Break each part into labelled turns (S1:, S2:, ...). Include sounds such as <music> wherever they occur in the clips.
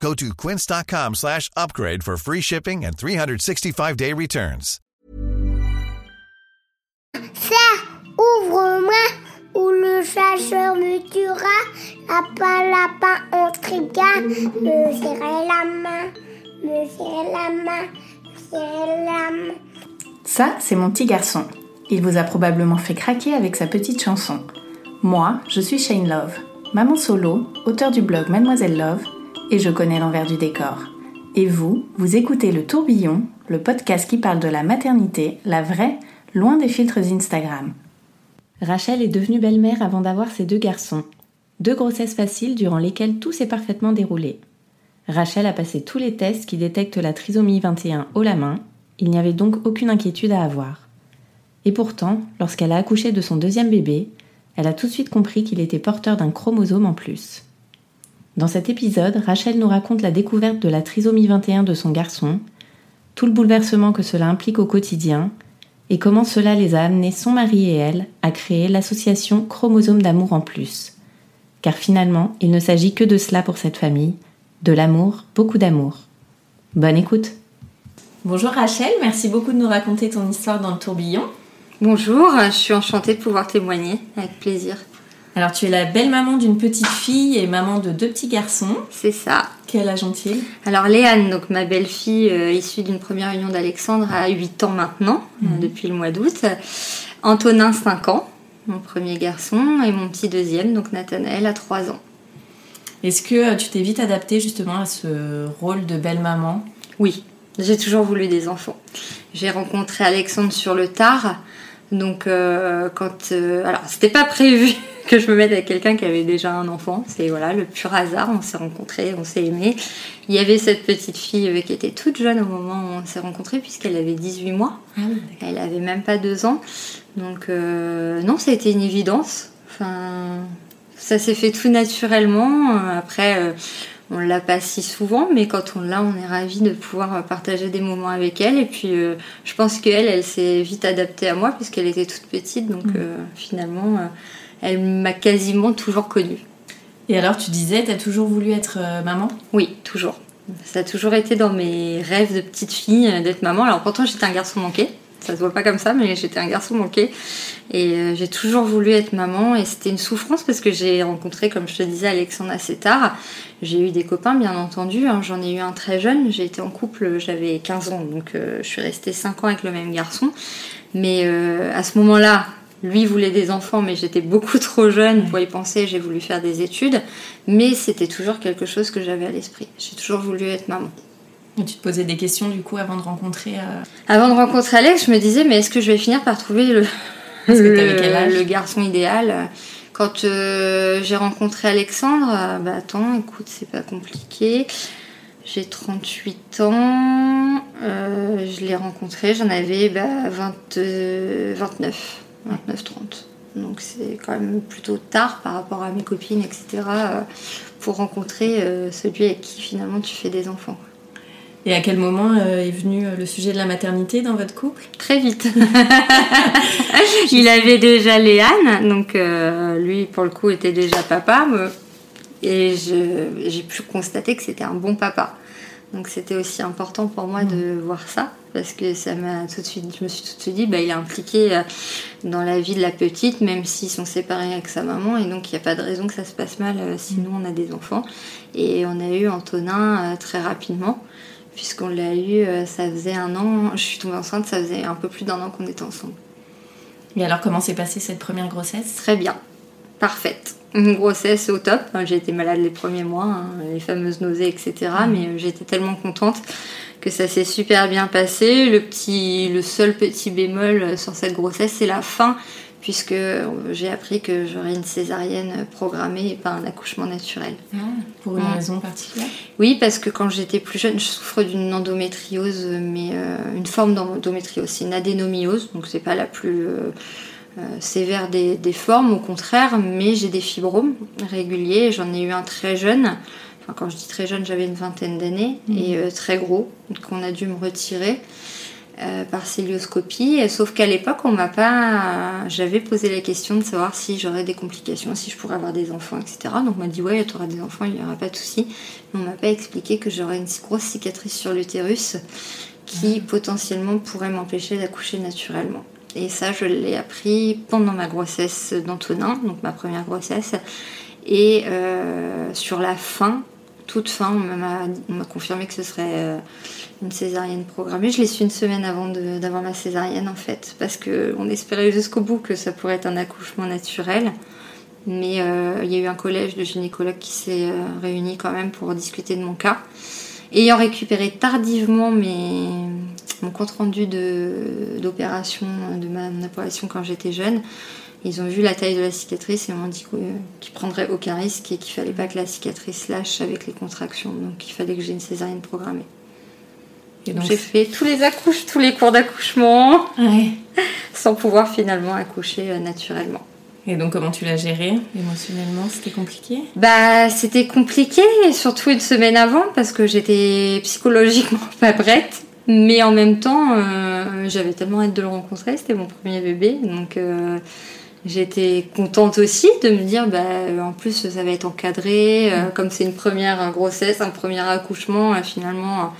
S1: Go to quince.com slash upgrade for free shipping and 365-day returns.
S2: Ça, ouvre-moi, ou le chasseur me tuera. Lapin, lapin, on. Me serrer la main, me serrer la main, me serrer la main.
S3: Ça, c'est mon petit garçon. Il vous a probablement fait craquer avec sa petite chanson. Moi, je suis Shane Love, maman solo, auteur du blog Mademoiselle Love, et je connais l'envers du décor. Et vous, vous écoutez Le Tourbillon, le podcast qui parle de la maternité, la vraie, loin des filtres Instagram. Rachel est devenue belle-mère avant d'avoir ses deux garçons. Deux grossesses faciles durant lesquelles tout s'est parfaitement déroulé. Rachel a passé tous les tests qui détectent la trisomie 21 haut la main, il n'y avait donc aucune inquiétude à avoir. Et pourtant, lorsqu'elle a accouché de son deuxième bébé, elle a tout de suite compris qu'il était porteur d'un chromosome en plus. Dans cet épisode, Rachel nous raconte la découverte de la trisomie 21 de son garçon, tout le bouleversement que cela implique au quotidien, et comment cela les a amenés, son mari et elle, à créer l'association Chromosome d'amour en plus. Car finalement, il ne s'agit que de cela pour cette famille, de l'amour, beaucoup d'amour. Bonne écoute Bonjour Rachel, merci beaucoup de nous raconter ton histoire dans le tourbillon.
S4: Bonjour, je suis enchantée de pouvoir témoigner, avec plaisir.
S3: Alors tu es la belle maman d'une petite fille et maman de deux petits garçons.
S4: C'est ça.
S3: Quel âge ont-ils?
S4: Alors Léane, donc ma belle-fille euh, issue d'une première union d'Alexandre, a 8 ans maintenant, euh,
S3: Mhm.
S4: depuis le mois d'août. Antonin, 5 ans, mon premier garçon, et mon petit deuxième, donc Nathanaël, a 3 ans.
S3: Est-ce que euh, tu t'es vite adaptée justement à ce rôle de belle maman?
S4: Oui, j'ai toujours voulu des enfants. J'ai rencontré Alexandre sur le tard. Donc, euh, quand. euh, alors, c'était pas prévu <laughs> que je me mette avec quelqu'un qui avait déjà un enfant. C'est voilà, le pur hasard. On s'est rencontrés, on s'est aimés. Il y avait cette petite fille euh, qui était toute jeune au moment où on s'est rencontrés, puisqu'elle avait 18 mois.
S3: Ah oui,
S4: Elle avait même pas deux ans. Donc, euh, non, ça a été une évidence. Enfin, ça s'est fait tout naturellement. Euh, Après, euh, on l'a pas si souvent, mais quand on l'a, on est ravis de pouvoir partager des moments avec elle. Et puis, euh, je pense qu'elle, elle s'est vite adaptée à moi, puisqu'elle était toute petite. Donc, euh, finalement, euh, elle m'a quasiment toujours connue.
S3: Et alors tu disais, t'as toujours voulu être euh, maman?
S4: Oui, toujours. Ça a toujours été dans mes rêves de petite fille euh, d'être maman. Alors pourtant j'étais un garçon manqué. Ça se voit pas comme ça, mais j'étais un garçon manqué. Et euh, j'ai toujours voulu être maman. Et c'était une souffrance parce que j'ai rencontré, comme je te disais, Alexandre assez tard. J'ai eu des copains, bien entendu. hein. J'en ai eu un très jeune. J'ai été en couple, j'avais 15 ans. Donc euh, je suis restée 5 ans avec le même garçon. Mais euh, à ce moment-là, lui voulait des enfants, mais j'étais beaucoup trop jeune pour y penser. J'ai voulu faire des études. Mais c'était toujours quelque chose que j'avais à l'esprit. J'ai toujours voulu être maman.
S3: Et tu te posais des questions du coup avant de rencontrer. euh,
S4: Avant de rencontrer Alex, je me disais, mais est-ce que je vais finir par trouver le, <laughs> le, garçon idéal? Quand euh, j'ai rencontré Alexandre, euh, bah attends, écoute, c'est pas compliqué. J'ai 38 ans, euh, je l'ai rencontré, j'en avais bah, 20, euh, 29, 29, 30. Donc c'est quand même plutôt tard par rapport à mes copines, etc. euh, pour rencontrer euh, celui avec qui finalement tu fais des enfants.
S3: Et à quel moment euh, est venu le sujet de la maternité dans votre couple?
S4: Très vite. <laughs> il avait déjà Léane, donc euh, lui pour le coup était déjà papa. Et j'ai pu constater que c'était un bon papa. Donc c'était aussi important pour moi de voir ça parce que ça m'a tout de suite, je me suis tout de suite dit, bah, il est impliqué euh, dans la vie de la petite, même s'ils sont séparés avec sa maman, et donc il n'y a pas de raison que ça se passe mal euh, si nous on a des enfants. Et on a eu Antonin euh, très rapidement, puisqu'on l'a eu, ça faisait un an, je suis tombée enceinte, ça faisait un peu plus d'un an qu'on était ensemble.
S3: Et alors comment s'est passée cette première grossesse?
S4: Très bien, parfaite. Une grossesse au top. J'ai été malade les premiers mois, hein, les fameuses nausées, etc. Mais euh, j'étais tellement contente que ça s'est super bien passé. Le petit, le seul petit bémol euh, sur cette grossesse, c'est la fin, puisque j'ai appris que j'aurais une césarienne programmée et pas un accouchement naturel.
S3: Ah, pour une
S4: Mm.
S3: raison particulière?
S4: Oui, parce que quand j'étais plus jeune, je souffre d'une endométriose, mais euh, une forme d'endométriose. C'est une adénomyose, donc c'est pas la plus euh, euh, sévère des, des formes, au contraire, mais j'ai des fibromes réguliers. J'en ai eu un très jeune. Enfin, quand je dis très jeune, j'avais une vingtaine d'années et euh, très gros, donc on a dû me retirer. euh, par célioscopie, sauf qu'à l'époque, on m'a pas. J'avais posé la question de savoir si j'aurais des complications, si je pourrais avoir des enfants, etc. Donc on m'a dit ouais, tu auras des enfants, il n'y aura pas de souci. Mais on m'a pas expliqué que j'aurais une grosse cicatrice sur l'utérus qui potentiellement pourrait m'empêcher d'accoucher naturellement. Et ça, je l'ai appris pendant ma grossesse d'Antonin, donc ma première grossesse. Et euh, sur la fin, toute fin, on m'a on m'a confirmé que ce serait euh, une césarienne programmée. Je l'ai su une semaine avant d'avoir ma césarienne en fait, parce qu'on espérait jusqu'au bout que ça pourrait être un accouchement naturel. Mais euh, il y a eu un collège de gynécologues qui s'est réuni quand même pour discuter de mon cas. Ayant récupéré tardivement mes, mon compte rendu d'opération, de, ma mon opération quand j'étais jeune, ils ont vu la taille de la cicatrice et m'ont dit qu'ils prendraient aucun risque et qu'il fallait pas que la cicatrice lâche avec les contractions. Donc il fallait que j'ai une césarienne programmée.
S3: Et
S4: Donc
S3: donc,
S4: j'ai fait tous les accouches, tous les cours d'accouchement,
S3: Ouais. <laughs>
S4: sans pouvoir finalement accoucher euh, naturellement.
S3: Et donc, comment tu l'as géré émotionnellement? C'était compliqué?
S4: Bah, c'était compliqué, surtout une semaine avant, parce que j'étais psychologiquement <laughs> pas prête. Mais en même temps, euh, j'avais tellement hâte de le rencontrer, c'était mon premier bébé. Donc, euh, j'étais contente aussi de me dire, bah, en plus, ça va être encadré. euh, comme c'est une première grossesse, un premier accouchement, finalement,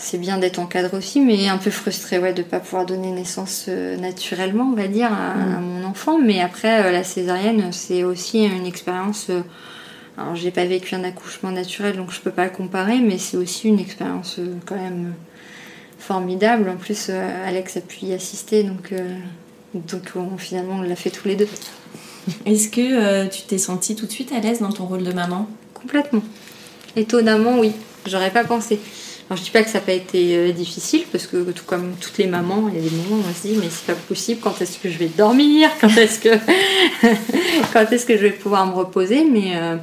S4: c'est bien d'être encadré aussi, mais un peu frustrée ouais, de ne pas pouvoir donner naissance euh, naturellement, on va dire, à, à mon enfant. Mais après, euh, la césarienne, c'est aussi une expérience. euh, alors, j'ai pas vécu un accouchement naturel, donc je peux pas comparer, mais c'est aussi une expérience euh, quand même formidable. En plus, Alex a pu y assister, donc, donc on- finalement, on l'a fait tous les deux.
S3: Est-ce que tu t'es sentie tout de suite à l'aise dans ton rôle de maman?
S4: Complètement. Étonnamment, oui. J'aurais pas pensé. Alors, je dis pas que ça n'a pas été euh, difficile, parce que tout comme toutes les mamans, il y a des moments où on se dit, mais c'est pas possible, quand est-ce que je vais dormir? Quand est-ce que, <laughs> quand est-ce que je vais pouvoir me reposer? Mais euh,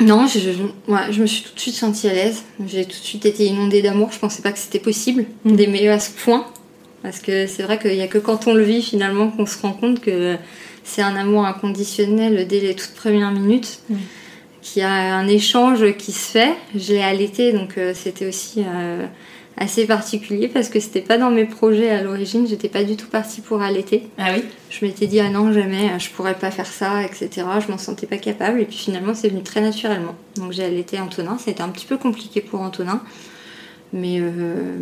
S4: non, je, je- ouais, je me suis tout de suite sentie à l'aise. J'ai tout de suite été inondée d'amour. Je pensais pas que c'était possible d'aimer à ce point. Parce que c'est vrai qu'il n'y a que quand on le vit finalement qu'on se rend compte que c'est un amour inconditionnel dès les toutes premières minutes qu'il y a un échange qui se fait. Je l'ai allaité, donc euh, c'était aussi euh, assez particulier parce que c'était pas dans mes projets à l'origine. J'étais pas du tout partie pour allaiter.
S3: Ah oui?
S4: Je m'étais dit ah non jamais, je pourrais pas faire ça, etc. Je m'en sentais pas capable et puis finalement c'est venu très naturellement. Donc j'ai allaité Antonin. C'était un petit peu compliqué pour Antonin. Mais, euh,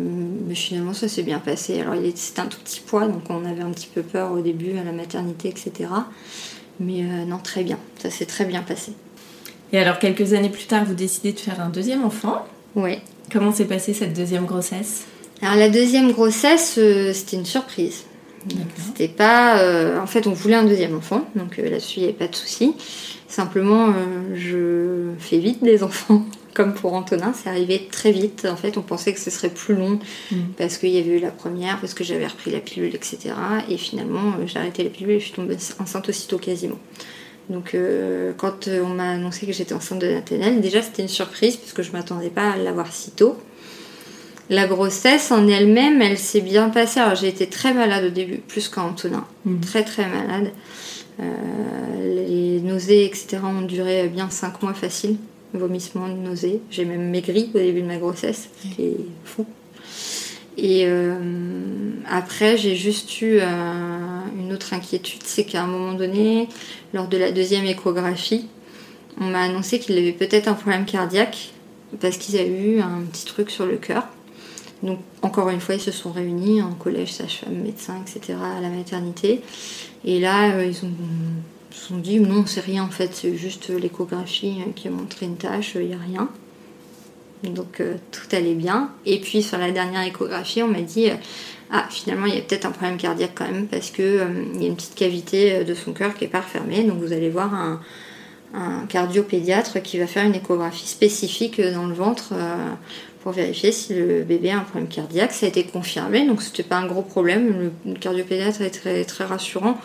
S4: mais finalement, ça s'est bien passé. Alors, c'était un tout petit poids, donc on avait un petit peu peur au début à la maternité, etc. Mais euh, non, très bien. Ça s'est très bien passé.
S3: Et alors, quelques années plus tard, vous décidez de faire un deuxième enfant.
S4: Ouais.
S3: Comment s'est passée cette deuxième grossesse?
S4: Alors la deuxième grossesse, euh, c'était une surprise. C'était pas. euh, en fait, on voulait un deuxième enfant, donc euh, là-dessus, il n'y avait pas de souci. Simplement, je fais vite des enfants, <laughs> comme pour Antonin. C'est arrivé très vite. En fait, on pensait que ce serait plus long
S3: Mm.
S4: parce qu'il y avait eu la première, parce que j'avais repris la pilule, etc. Et finalement, j'ai arrêté la pilule et je suis tombée enceinte aussitôt quasiment. Donc, euh, quand euh, on m'a annoncé que j'étais enceinte de Nathaniel, déjà c'était une surprise parce que je m'attendais pas à l'avoir si tôt. La grossesse en elle-même, elle s'est bien passée. Alors j'ai été très malade au début, plus qu'Antonin.
S3: Mhm.
S4: Très très malade. Euh, les nausées, etc. ont duré bien 5 mois facile. Vomissements, nausées. J'ai même maigri au début de ma grossesse, ce qui est fou. Et euh, après, j'ai juste eu euh, une autre inquiétude, c'est qu'à un moment donné, lors de la deuxième échographie, on m'a annoncé qu'il avait peut-être un problème cardiaque parce qu'ils avaient eu un petit truc sur le cœur. Donc, encore une fois, ils se sont réunis en collège, sage-femme, médecin, etc. à la maternité. Et là, euh, ils ont, se sont dit non, c'est rien en fait, c'est juste l'échographie euh, qui a montré une tâche, il n'y a rien. Donc, euh, tout allait bien. Et puis, sur la dernière échographie, on m'a dit euh, ah, finalement, il y a peut-être un problème cardiaque quand même parce qu'il y a une petite cavité euh, de son cœur qui n'est pas refermée. Donc, vous allez voir un, cardiopédiatre qui va faire une échographie spécifique dans le ventre euh, pour vérifier si le bébé a un problème cardiaque. Ça a été confirmé, donc c'était pas un gros problème. Le cardiopédiatre est très, rassurant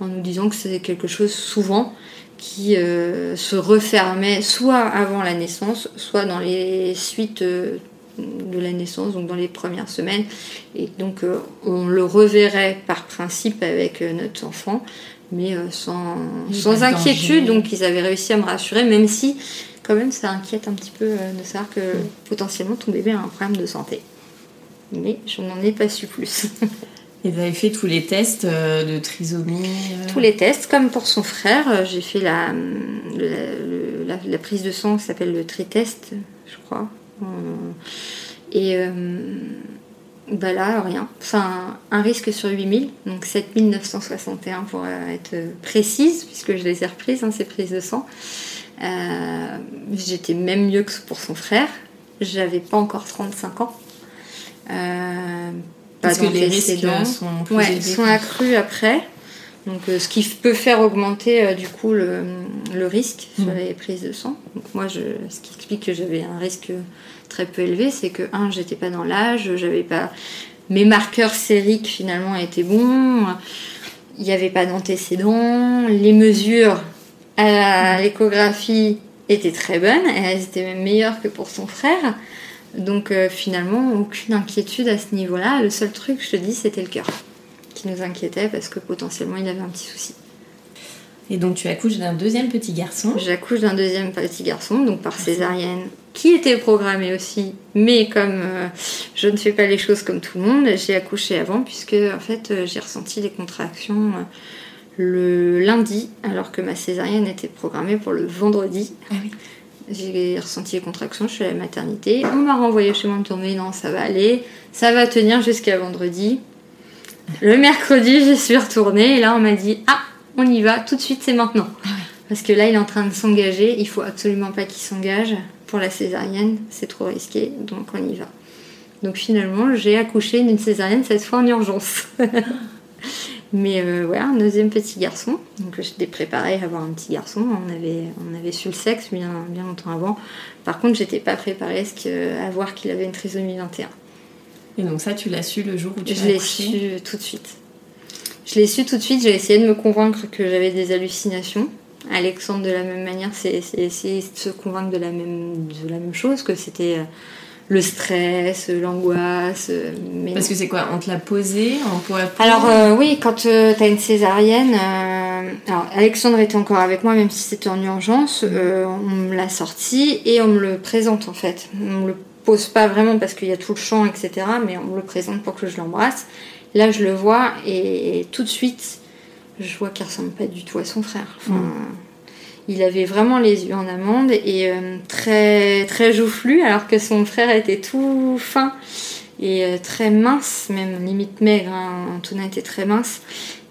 S4: en nous disant que c'était quelque chose souvent qui euh, se refermait soit avant la naissance, soit dans les suites euh, de la naissance, donc dans les premières semaines. Et donc euh, on le reverrait par principe avec notre enfant, mais sans, sans inquiétude. Donc ils avaient réussi à me rassurer, même si quand même ça inquiète un petit peu de savoir que potentiellement ton bébé a un problème de santé. Mais je n'en ai pas su plus. <laughs>
S3: Et vous avez fait tous les tests euh, de trisomie
S4: euh Tous les tests, comme pour son frère. Euh, j'ai fait la, la, prise de sang qui s'appelle le tritest, je crois. Et bah là, rien. Enfin, un risque sur 8000, donc 7961 pour être précise, puisque je les ai reprises, hein, ces prises de sang. J'étais même mieux que pour son frère. J'avais pas encore 35 ans.
S3: Parce que les risques sont plus
S4: sont accrus après. Donc, euh, ce qui peut faire augmenter euh, du coup le, le risque sur mm. les prises de sang. Donc, moi, je, ce qui explique que j'avais un risque très peu élevé, c'est que, un, j'étais pas dans l'âge, j'avais pas. Mes marqueurs sériques finalement étaient bons, il n'y avait pas d'antécédents, les mesures à l'échographie étaient très bonnes, et elles étaient même meilleures que pour son frère. Donc euh, finalement, aucune inquiétude à ce niveau-là. Le seul truc, je te dis, c'était le cœur qui nous inquiétait parce que potentiellement il avait un petit souci.
S3: Et donc tu accouches d'un deuxième petit garçon
S4: J'accouche d'un deuxième petit garçon, donc par césarienne, qui était programmée aussi, mais comme euh, je ne fais pas les choses comme tout le monde, j'ai accouché avant puisque en fait euh, j'ai ressenti des contractions le lundi alors que ma césarienne était programmée pour le vendredi.
S3: Ah oui.
S4: J'ai ressenti les contractions, je suis à la maternité. On m'a renvoyé chez moi me tourner, non, ça va aller. Ça va tenir jusqu'à vendredi. Le mercredi, j'y suis retournée et là, on m'a dit Ah, on y va, tout de suite, c'est maintenant. Ah Parce que là, il est en train de s'engager. Il faut absolument pas qu'il s'engage pour la césarienne, c'est trop risqué, donc on y va. Donc finalement, j'ai accouché d'une césarienne cette fois en urgence. <laughs> Mais euh, voilà, un deuxième petit garçon. Donc j'étais préparée à avoir un petit garçon. On avait, on avait su le sexe bien, bien longtemps avant. Par contre, j'étais pas préparée à, voir qu'il avait une trisomie 21.
S3: Et donc ça, tu l'as su le jour où tu
S4: Je l'ai su tout de suite. Je l'ai su tout de suite. J'ai essayé de me convaincre que j'avais des hallucinations. Alexandre, de la même manière, c'est essayer de se convaincre de la même, de la même chose, que c'était euh, le stress, l'angoisse.
S3: Mais Parce que c'est quoi On te l'a posé en peau
S4: Alors euh, oui, quand euh, tu as une césarienne, euh, alors Alexandre était encore avec moi, même si c'était en urgence, on me l'a sorti et on me le présente en fait. On me le pose pas vraiment parce qu'il y a tout le champ, etc. Mais on me le présente pour que je l'embrasse. Là, je le vois et, tout de suite, je vois qu'il ressemble pas du tout à son frère. Enfin, mm. Il avait vraiment les yeux en amande et euh, très, très joufflu, alors que son frère était tout fin et euh, très mince, même limite maigre. Hein. Antonin était très mince.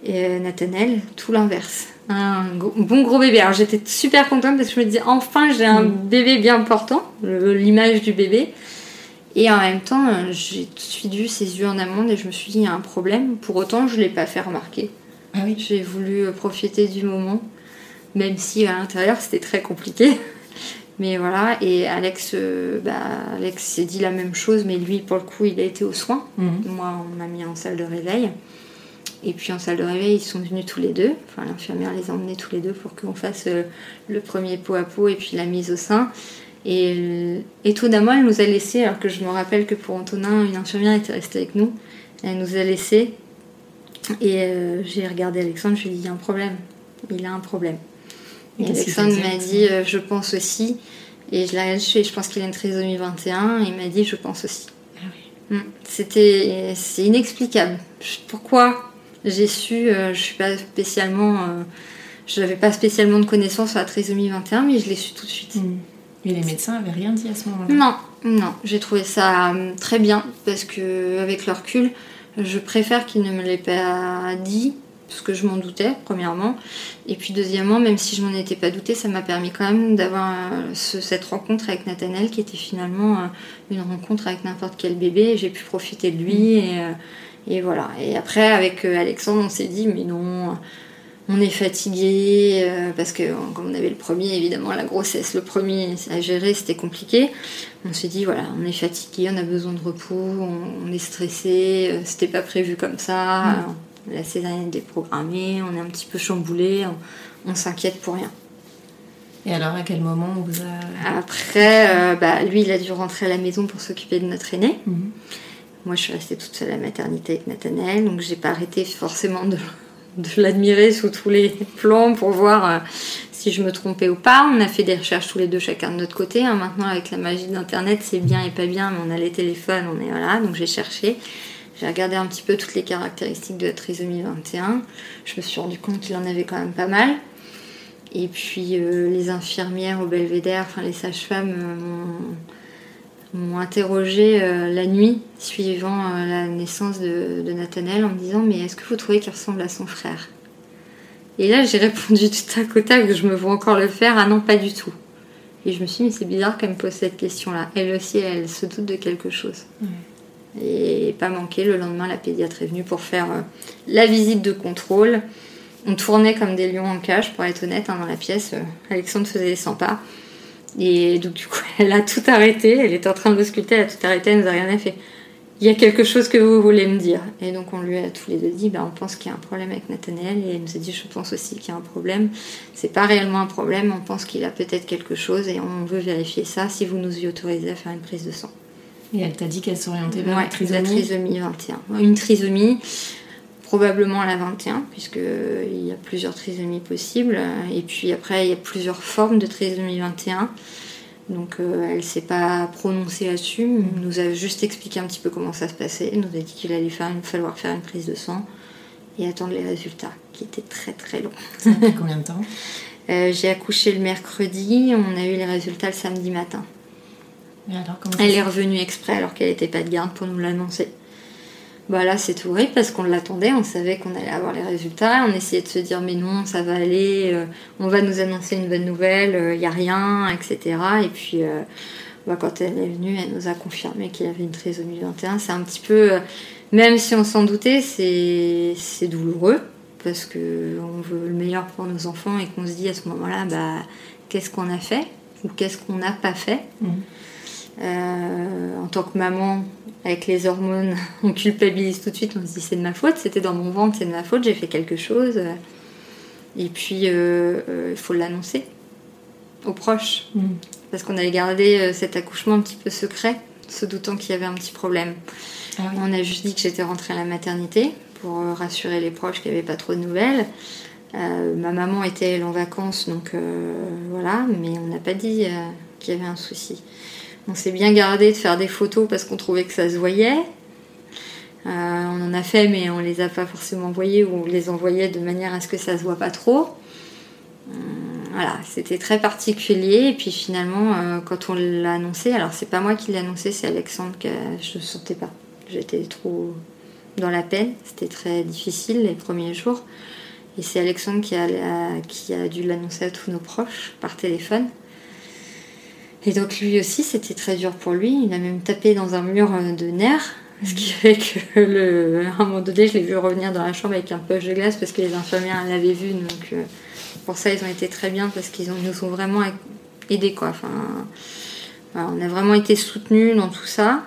S4: Et euh, Nathanel, tout l'inverse. Un bon gros bébé. Alors j'étais super contente parce que je me disais enfin j'ai un mm. bébé bien portant, l'image du bébé. Et en même temps, j'ai tout de suite vu ses yeux en amande et je me suis dit il y a un problème. Pour autant, je ne l'ai pas fait remarquer.
S3: Ah oui.
S4: J'ai voulu profiter du moment même si à l'intérieur c'était très compliqué. <laughs> Mais voilà, et Alex, euh, bah, Alex s'est dit la même chose, mais lui, pour le coup, il a été aux soins. Mhm. Moi, on m'a mis en salle de réveil. Et puis en salle de réveil, ils sont venus tous les deux. Enfin, l'infirmière les a emmenés tous les deux pour qu'on fasse euh, le premier pot à pot et puis la mise au sein. Et étonnamment, elle nous a laissé, alors que je me rappelle que pour Antonin, une infirmière était restée avec nous. Elle nous a laissé. Et euh, j'ai regardé Alexandre, je lui ai dit il y a un problème. Il a un problème. Et Alexandre m'a dit euh, Je pense aussi. Et je l'ai regardé, je pense qu'il a une trisomie 21. Et il m'a dit Je pense aussi. Ah mm. C'était, c'est inexplicable. Pourquoi? J'ai su, euh, je suis pas spécialement, euh, je n'avais pas spécialement de connaissances sur la trisomie 21, mais je l'ai su tout de suite. Mm.
S3: Et les médecins avaient rien dit à ce moment-là?
S4: Non, non, j'ai trouvé ça très bien parce que avec le recul, je préfère qu'il ne me l'ait pas dit parce que je m'en doutais, premièrement. Et puis, deuxièmement, même si je m'en étais pas douté, ça m'a permis quand même d'avoir euh, cette rencontre avec Nathanaël qui était finalement euh, une rencontre avec n'importe quel bébé. J'ai pu profiter de lui. Mm. Et, euh, et, voilà. Et après, avec Alexandre, on s'est dit, mais non, on est fatigué euh, parce que comme on avait le premier, évidemment la grossesse, le premier à gérer, c'était compliqué. On s'est dit voilà, on est fatigué, on a besoin de repos, on, est stressé, euh, c'était pas prévu comme ça. La césarienne est déprogrammée, on est un petit peu chamboulé, on, s'inquiète pour rien.
S3: Et alors, à quel moment on vous a...
S4: Après, euh, bah, lui, il a dû rentrer à la maison pour s'occuper de notre aîné. Mhm. Moi, je suis restée toute seule à la maternité avec Nathanaël, donc j'ai pas arrêté forcément de, l'admirer sous tous les plans pour voir euh, si je me trompais ou pas. On a fait des recherches tous les deux, chacun de notre côté. Hein. Maintenant, avec la magie d'Internet, c'est bien et pas bien, mais on a les téléphones, on est voilà. Donc j'ai cherché. J'ai regardé un petit peu toutes les caractéristiques de la trisomie 21. Je me suis rendu compte qu'il en avait quand même pas mal. Et puis euh, les infirmières au belvédère, enfin les sages-femmes euh, m'ont interrogé euh, la nuit suivant euh, la naissance de, de, Nathanaël en me disant Mais est-ce que vous trouvez qu'il ressemble à son frère? Et là, j'ai <laughs> répondu tout à côté que je me vois encore le faire Ah non, pas du tout. Et je me suis dit Mais c'est bizarre qu'elle me pose cette question-là. Elle aussi, elle se doute de quelque chose. Et pas manqué, le lendemain, la pédiatre est venue pour faire euh, la visite de contrôle. On tournait comme des lions en cage, pour être honnête, hein, dans la pièce. Alexandre faisait les 100 pas. Et donc, du coup, <laughs> elle a tout arrêté. Elle était en train de sculpter, elle a tout arrêté, elle nous a rien fait. Il y a quelque chose que vous voulez me dire. Et donc, on lui a tous les deux dit bah, on pense qu'il y a un problème avec Nathanaël. Et elle nous a dit je pense aussi qu'il y a un problème. C'est pas réellement un problème, on pense qu'il a peut-être quelque chose et on veut vérifier ça si vous nous y autorisez à faire une prise de sang.
S3: Et elle t'a dit qu'elle s'orientait vers la trisomie
S4: La trisomie 21. Une trisomie probablement la 21, puisqu'il y a plusieurs trisomies possibles. Et puis après, il y a plusieurs formes de trisomie 21. Donc euh, elle ne s'est pas prononcée là-dessus, elle nous a juste expliqué un petit peu comment ça se passait, elle nous a dit qu'il allait faire falloir faire une prise de sang et attendre les résultats, qui étaient très très longs.
S3: Ça a pris combien de temps? <laughs>
S4: Euh, J'ai accouché le mercredi, on a eu les résultats le samedi matin.
S3: alors,
S4: elle est revenue exprès alors qu'elle n'était pas de garde pour nous l'annoncer. Bah là, c'est vrai parce qu'on l'attendait, on savait qu'on allait avoir les résultats, on essayait de se dire mais non, ça va aller, euh, on va nous annoncer une bonne nouvelle, il euh, n'y a rien, etc. Et puis euh, bah, quand elle est venue, elle nous a confirmé qu'il y avait une trisomie 21. C'est un petit peu, même si on s'en doutait, c'est douloureux parce qu'on veut le meilleur pour nos enfants et qu'on se dit à ce moment-là, bah, qu'est-ce qu'on a fait ou qu'est-ce qu'on n'a pas fait? Mmh. En tant que maman, avec les hormones, <laughs> on culpabilise tout de suite, on se dit c'est de ma faute, c'était dans mon ventre, c'est de ma faute, j'ai fait quelque chose. Et puis, euh, euh, il faut l'annoncer aux proches. Mm. Parce qu'on avait gardé euh, cet accouchement un petit peu secret, se doutant qu'il y avait un petit problème. Ah on a juste dit que j'étais rentrée à la maternité pour rassurer les proches qu'il n'y avait pas trop de nouvelles. ma maman était elle en vacances, donc voilà, mais on n'a pas dit qu'il y avait un souci. On s'est bien gardé de faire des photos parce qu'on trouvait que ça se voyait. Euh, on en a fait, mais on les a pas forcément envoyées ou on les envoyait de manière à ce que ça se voit pas trop. Euh, voilà, c'était très particulier. Et puis finalement, euh, quand on l'a annoncé, alors c'est pas moi qui l'ai annoncé, c'est Alexandre que je ne sentais pas. J'étais trop dans la peine. C'était très difficile les premiers jours. Et c'est Alexandre qui qui a dû l'annoncer à tous nos proches par téléphone. Et donc lui aussi, c'était très dur pour lui. Il a même tapé dans un mur euh, de nerfs. Ce qui <laughs> fait que, le, à un moment donné, je l'ai vu revenir dans la chambre avec un poche de glace parce que les infirmières l'avaient vu. Donc euh, pour ça, ils ont été très bien parce qu'ils nous ont vraiment aidés. Quoi. Enfin, on a vraiment été soutenus dans tout ça.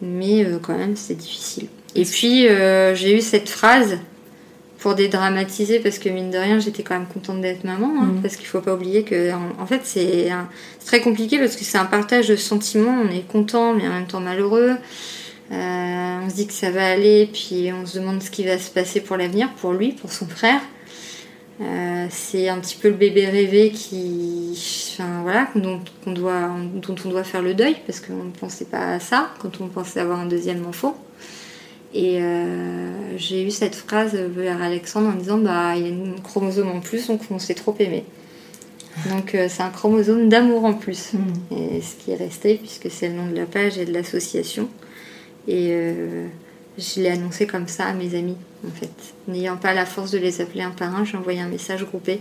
S4: Mais euh, quand même, c'était difficile. Et puis, j'ai eu cette phrase pour dédramatiser parce que mine de rien j'étais quand même contente d'être maman hein, mm. parce qu'il faut pas oublier que en, fait c'est très compliqué parce que c'est un partage de sentiments on est content mais en même temps malheureux. Euh, on se dit que ça va aller puis on se demande ce qui va se passer pour l'avenir pour lui pour son frère. Euh, c'est un petit peu le bébé rêvé qui enfin voilà dont, on doit dont on doit faire le deuil parce qu'on ne pensait pas à ça quand on pensait avoir un deuxième enfant et euh, j'ai eu cette phrase vers Alexandre en disant bah il y a un chromosome en plus donc on s'est trop aimé. Donc euh, c'est un chromosome d'amour en plus. Mm. Et ce qui est resté puisque c'est le nom de la page et de l'association. Et euh, je l'ai annoncé comme ça à mes amis en fait. N'ayant pas la force de les appeler un par un, j'ai envoyé un message groupé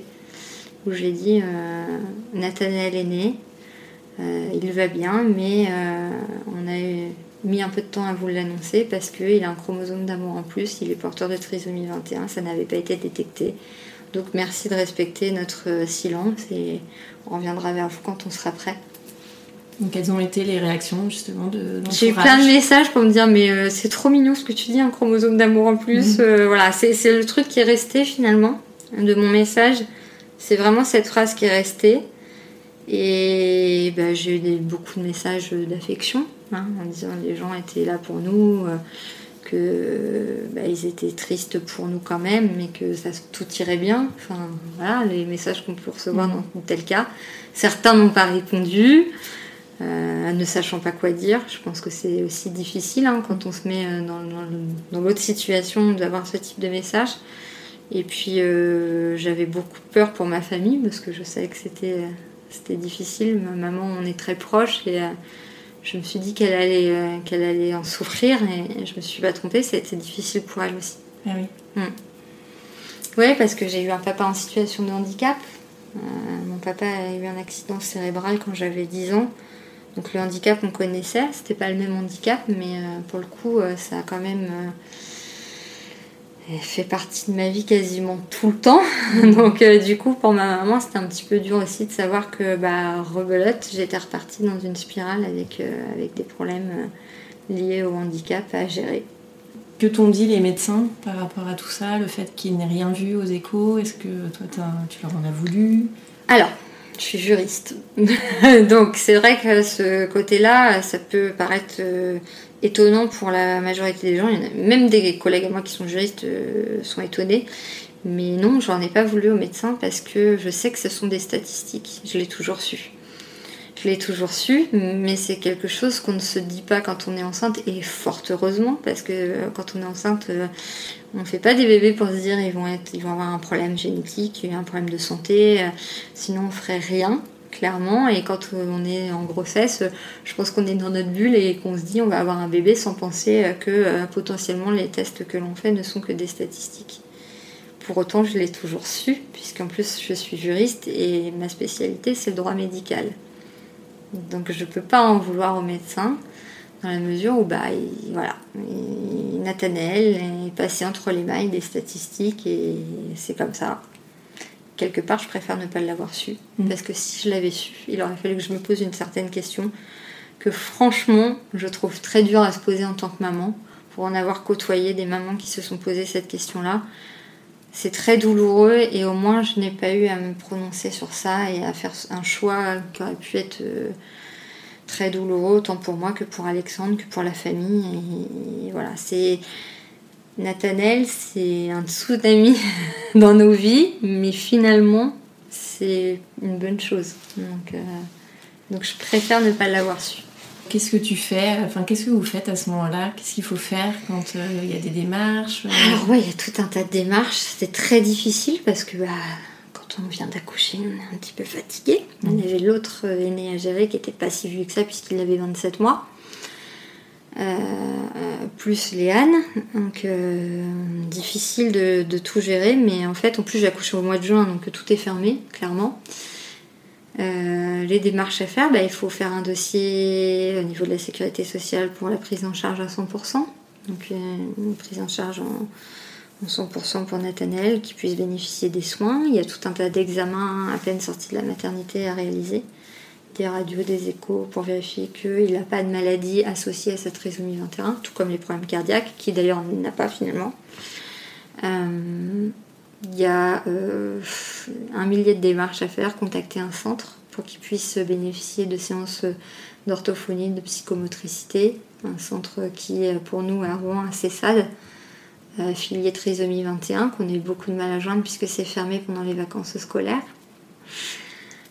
S4: où j'ai dit Nathanaël est né, il va bien, mais on a eu mis un peu de temps à vous l'annoncer parce qu'il a un chromosome d'amour en plus, il est porteur de trisomie 21, ça n'avait pas été détecté. Donc merci de respecter notre silence et on reviendra vers vous quand on sera prêt.
S3: Donc quelles ont été les réactions justement de
S4: J'ai eu plein de messages pour me dire mais euh, c'est trop mignon ce que tu dis, un chromosome d'amour en plus. Mhm. Euh, voilà, c'est le truc qui est resté finalement de mon message. C'est vraiment cette phrase qui est restée. Et bah, j'ai eu beaucoup de messages d'affection hein, en disant les gens étaient là pour nous, euh, que bah, ils étaient tristes pour nous quand même, mais que ça tout irait bien. Enfin voilà, les messages qu'on peut recevoir mhm. dans tel cas. Certains n'ont pas répondu. Euh, ne sachant pas quoi dire. Je pense que c'est aussi difficile hein, quand on se met euh, dans, l'autre situation d'avoir ce type de message. Et puis euh, j'avais beaucoup peur pour ma famille parce que je savais que c'était, c'était difficile. Ma maman, on est très proche et je me suis dit qu'elle allait, qu'elle allait en souffrir et je me suis pas trompée. C'était difficile pour elle aussi.
S3: Ah oui.
S4: Mm. Oui, parce que j'ai eu un papa en situation de handicap. mon papa a eu un accident cérébral quand j'avais 10 ans. Donc le handicap, on connaissait, c'était pas le même handicap, mais euh, pour le coup, euh, ça a quand même euh, fait partie de ma vie quasiment tout le temps. <laughs> Donc du coup, pour ma maman, c'était un petit peu dur aussi de savoir que, bah, rebelote, j'étais repartie dans une spirale avec, avec des problèmes liés au handicap à gérer.
S3: Que t'ont dit les médecins par rapport à tout ça Le fait qu'ils n'aient rien vu aux échos? Est-ce que toi, tu leur en as voulu?
S4: Alors, je suis juriste. <laughs> Donc c'est vrai que ce côté-là, ça peut paraître euh, étonnant pour la majorité des gens. même des collègues à moi qui sont juristes euh, sont étonnés. Mais non, j'en ai pas voulu au médecin parce que je sais que ce sont des statistiques. Je l'ai toujours su. Je l'ai toujours su, mais c'est quelque chose qu'on ne se dit pas quand on est enceinte, et fort heureusement, parce que euh, quand on est enceinte, on ne fait pas des bébés pour se dire ils vont, ils vont avoir un problème génétique, un problème de santé, euh, sinon on ferait rien, clairement. Et quand on est en grossesse, je pense qu'on est dans notre bulle et qu'on se dit on va avoir un bébé sans penser que euh, potentiellement les tests que l'on fait ne sont que des statistiques. Pour autant, je l'ai toujours su, puisqu'en plus je suis juriste et ma spécialité c'est le droit médical. Donc je ne peux pas en vouloir aux médecins dans la mesure où bah, voilà, Nathanaël est passé entre les mailles des statistiques et c'est comme ça. Quelque part, je préfère ne pas l'avoir su. Mm. Parce que si je l'avais su, il aurait fallu que je me pose une certaine question que franchement, je trouve très dur à se poser en tant que maman. Pour en avoir côtoyé des mamans qui se sont posées cette question-là, c'est très douloureux et au moins je n'ai pas eu à me prononcer sur ça et à faire un choix qui aurait pu être euh, très douloureux, autant pour moi que pour Alexandre, que pour la famille. Et, voilà, c'est. Nathanel, c'est un tsunami <laughs> dans nos vies, mais finalement, c'est une bonne chose. Donc, euh, donc je préfère ne pas l'avoir su.
S3: Qu'est-ce que tu fais? Enfin, qu'est-ce que vous faites à ce moment-là? Qu'est-ce qu'il faut faire quand euh, il y a des démarches
S4: Alors oui, il y a tout un tas de démarches. C'était très difficile parce que bah, on vient d'accoucher, on est un petit peu fatigué. On mhm. avait l'autre euh, aîné à gérer qui était pas si vieux que ça puisqu'il avait 27 mois. Euh, plus Léane, donc euh, difficile de, tout gérer, mais en fait, en plus, j'ai accouché au mois de juin, donc tout est fermé, clairement. les démarches à faire, bah, il faut faire un dossier au niveau de la sécurité sociale pour la prise en charge à 100%, donc une prise en charge en, 100% pour Nathanaël, qui puisse bénéficier des soins. Il y a tout un tas d'examens à peine sortis de la maternité à réaliser. Des radios, des échos pour vérifier qu'il n'a pas de maladie associée à cette trisomie 21, tout comme les problèmes cardiaques, qui d'ailleurs n'a pas finalement. Euh, il y a euh, un millier de démarches à faire, contacter un centre pour qu'il puisse bénéficier de séances d'orthophonie, de psychomotricité. Un centre qui est pour nous à Rouen assez sale euh, filier trisomie 21, qu'on a eu beaucoup de mal à joindre puisque c'est fermé pendant les vacances scolaires.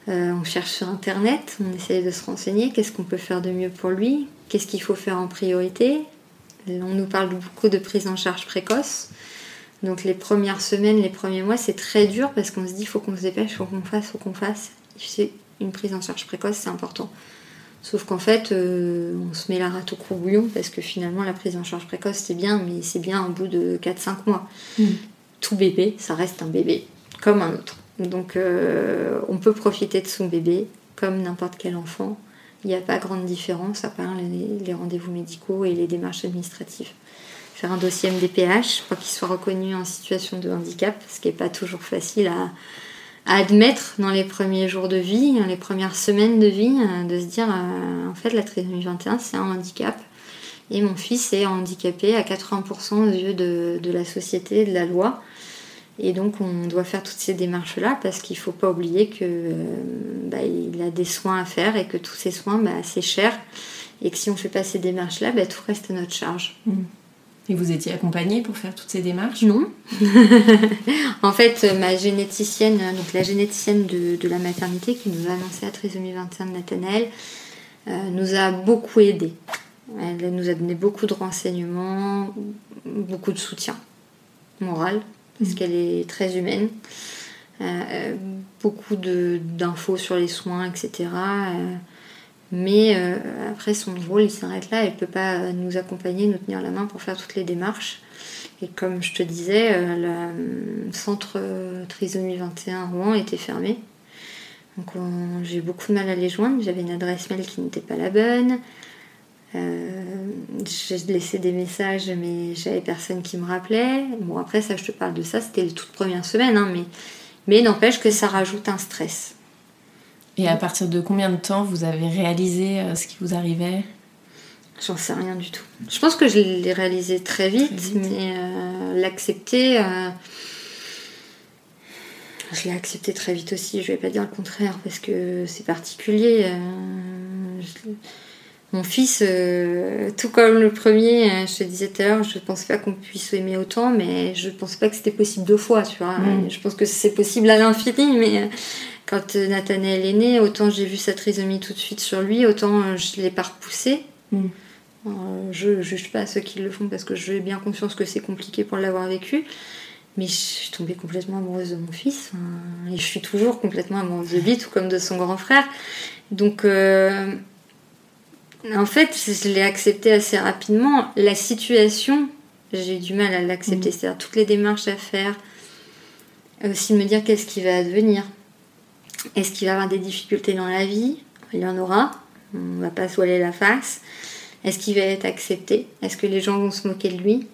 S4: Euh, on cherche sur internet, on essaye de se renseigner, qu'est-ce qu'on peut faire de mieux pour lui, qu'est-ce qu'il faut faire en priorité? On nous parle beaucoup de prise en charge précoce. Donc les premières semaines, les premiers mois, c'est très dur parce qu'on se dit il faut qu'on se dépêche, il faut qu'on fasse, il faut qu'on fasse. Une prise en charge précoce, c'est important. Sauf qu'en fait, euh, on se met la rate au courbouillon parce que finalement, la prise en charge précoce, c'est bien, mais c'est bien au bout de 4-5 mois. Mm. Tout bébé, ça reste un bébé, comme un autre. Donc, euh, on peut profiter de son bébé comme n'importe quel enfant. Il n'y a pas grande différence à part les, rendez-vous médicaux et les démarches administratives. faire un dossier MDPH pour qu'il soit reconnu en situation de handicap, ce qui n'est pas toujours facile à, admettre dans les premiers jours de vie, dans les premières semaines de vie, de se dire en fait la trisomie 21 c'est un handicap et mon fils est handicapé à 80% aux yeux de, de, la société, de la loi. Et donc on doit faire toutes ces démarches-là parce qu'il ne faut pas oublier qu'il bah, a des soins à faire et que tous ces soins, bah, c'est cher. Et que si on ne fait pas ces démarches-là, bah, tout reste à notre charge.
S3: Mmh. Et vous étiez accompagnée pour faire toutes ces démarches?
S4: Non. <laughs> en fait, ma généticienne, donc la généticienne de, de, la maternité qui nous a annoncé la trisomie 21 de Nathanaël, euh, nous a beaucoup aidés. Elle nous a donné beaucoup de renseignements, beaucoup de soutien moral, parce qu'elle est très humaine. Euh, beaucoup d'infos sur les soins, etc. Euh, mais euh, après, son rôle, il s'arrête là. Elle ne peut pas nous accompagner, nous tenir la main pour faire toutes les démarches. Et comme je te disais, le centre Trisomie 21 Rouen était fermé. Donc j'ai eu beaucoup de mal à les joindre. J'avais une adresse mail qui n'était pas la bonne. Euh, j'ai laissé des messages, mais j'avais personne qui me rappelait. Bon, après, ça, je te parle de ça, c'était les toutes premières semaines, hein, mais, mais n'empêche que ça rajoute un stress.
S3: Et à partir de combien de temps vous avez réalisé euh, ce qui vous arrivait?
S4: J'en sais rien du tout. Je pense que je l'ai réalisé très vite, mais euh, l'accepter. je l'ai accepté très vite aussi, je vais pas dire le contraire parce que c'est particulier. Mon fils, euh, tout comme le premier, euh, je te disais tout à l'heure, je ne pensais pas qu'on puisse aimer autant, mais je ne pensais pas que c'était possible deux fois, tu vois. Mm. Je pense que c'est possible à l'infini, mais euh, quand Nathanaël est né, autant j'ai vu sa trisomie tout de suite sur lui, autant je ne l'ai pas repoussé. Mm. je ne juge pas ceux qui le font parce que j'ai bien conscience que c'est compliqué pour l'avoir vécu. Mais je suis tombée complètement amoureuse de mon fils. et je suis toujours complètement amoureuse de lui, tout comme de son grand frère. Donc, en fait, je l'ai accepté assez rapidement. La situation, j'ai eu du mal à l'accepter. Mm. C'est-à-dire toutes les démarches à faire. Aussi me dire qu'est-ce qui va advenir. Est-ce qu'il va avoir des difficultés dans la vie? Il y en aura. On va pas se voiler la face. Est-ce qu'il va être accepté? Est-ce que les gens vont se moquer de lui?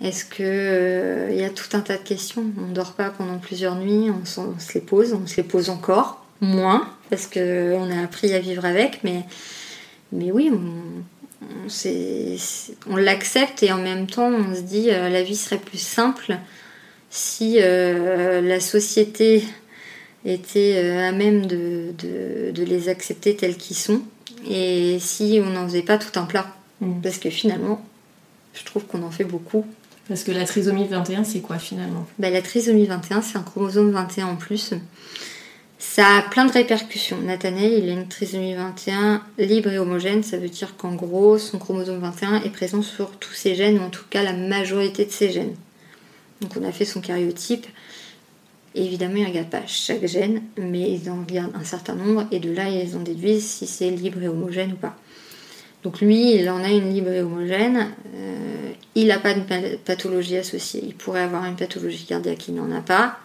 S4: Est-ce qu'il euh, y a tout un tas de questions? On ne dort pas pendant plusieurs nuits, on, on, se les pose, on se les pose encore, moins, parce qu'on a appris à vivre avec, mais mais oui, on, l'accepte et en même temps on se dit euh, la vie serait plus simple si euh, la société était euh, à même de, les accepter tels qu'ils sont et si on n'en faisait pas tout un plat. Mm. Parce que finalement, je trouve qu'on en fait beaucoup.
S3: Parce que la trisomie 21, c'est quoi finalement?
S4: Bah, La trisomie 21, c'est un chromosome 21 en plus ça a plein de répercussions. Nathanaël, il a une trisomie 21 libre et homogène. Ça veut dire qu'en gros, son chromosome 21 est présent sur tous ses gènes, ou en tout cas la majorité de ses gènes. Donc on a fait son karyotype. évidemment, ils ne regardent pas chaque gène, mais ils en regardent un certain nombre, et de là, ils en déduisent si c'est libre et homogène ou pas. Donc lui, il en a une libre et homogène. Euh, il n'a pas de pathologie associée. Il pourrait avoir une pathologie cardiaque, il n'en a pas.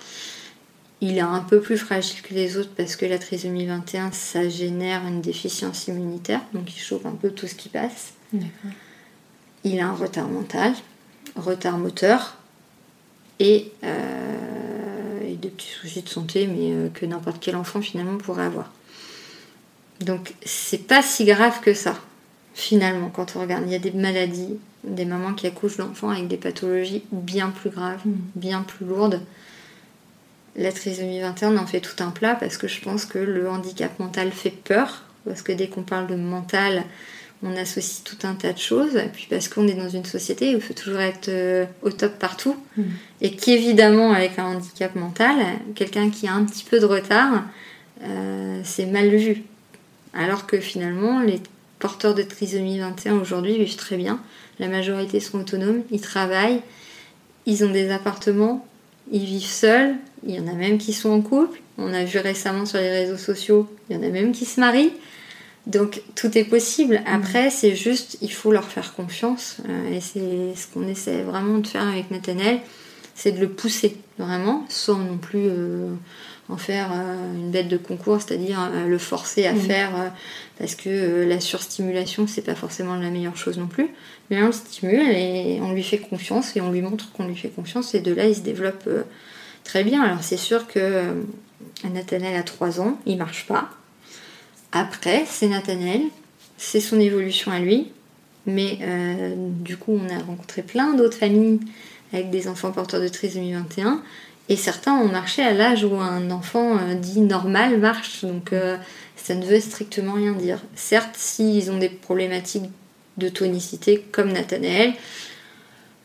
S4: Il est un peu plus fragile que les autres parce que la trisomie 21, ça génère une déficience immunitaire, donc il chauffe un peu tout ce qui passe. Il a un retard mental, retard moteur et, euh, des petits soucis de santé, mais euh, que n'importe quel enfant finalement pourrait avoir. Donc c'est pas si grave que ça, finalement, quand on regarde. Il y a des maladies, des mamans qui accouchent d'enfants avec des pathologies bien plus graves, mm. bien plus lourdes la trisomie 21 en fait tout un plat parce que je pense que le handicap mental fait peur. Parce que dès qu'on parle de mental, on associe tout un tas de choses. Et puis parce qu'on est dans une société où il faut toujours être euh, au top partout. Mm. Et qu'évidemment, avec un handicap mental, quelqu'un qui a un petit peu de retard, euh, c'est mal vu. Alors que finalement, les porteurs de trisomie 21 aujourd'hui vivent très bien. La majorité sont autonomes, ils travaillent, ils ont des appartements, ils vivent seuls, il y en a même qui sont en couple, on a vu récemment sur les réseaux sociaux, il y en a même qui se marient. Donc tout est possible. Après, c'est juste, il faut leur faire confiance. Euh, et c'est ce qu'on essaie vraiment de faire avec Nathanaël. c'est de le pousser vraiment, sans non plus en faire une bête de concours, c'est-à-dire le forcer à faire parce que la surstimulation c'est pas forcément la meilleure chose non plus. Mais on le stimule et on lui fait confiance et on lui montre qu'on lui fait confiance et de là il se développe très bien. Alors c'est sûr que Nathanaël a 3 ans, il marche pas. Après, c'est Nathanaël, c'est son évolution à lui. Mais euh, du coup, on a rencontré plein d'autres familles avec des enfants porteurs de trisomie 21. Et certains ont marché à l'âge où un enfant euh, dit normal marche. Donc euh, ça ne veut strictement rien dire. Certes, s'ils ont des problématiques de tonicité comme Nathanaël,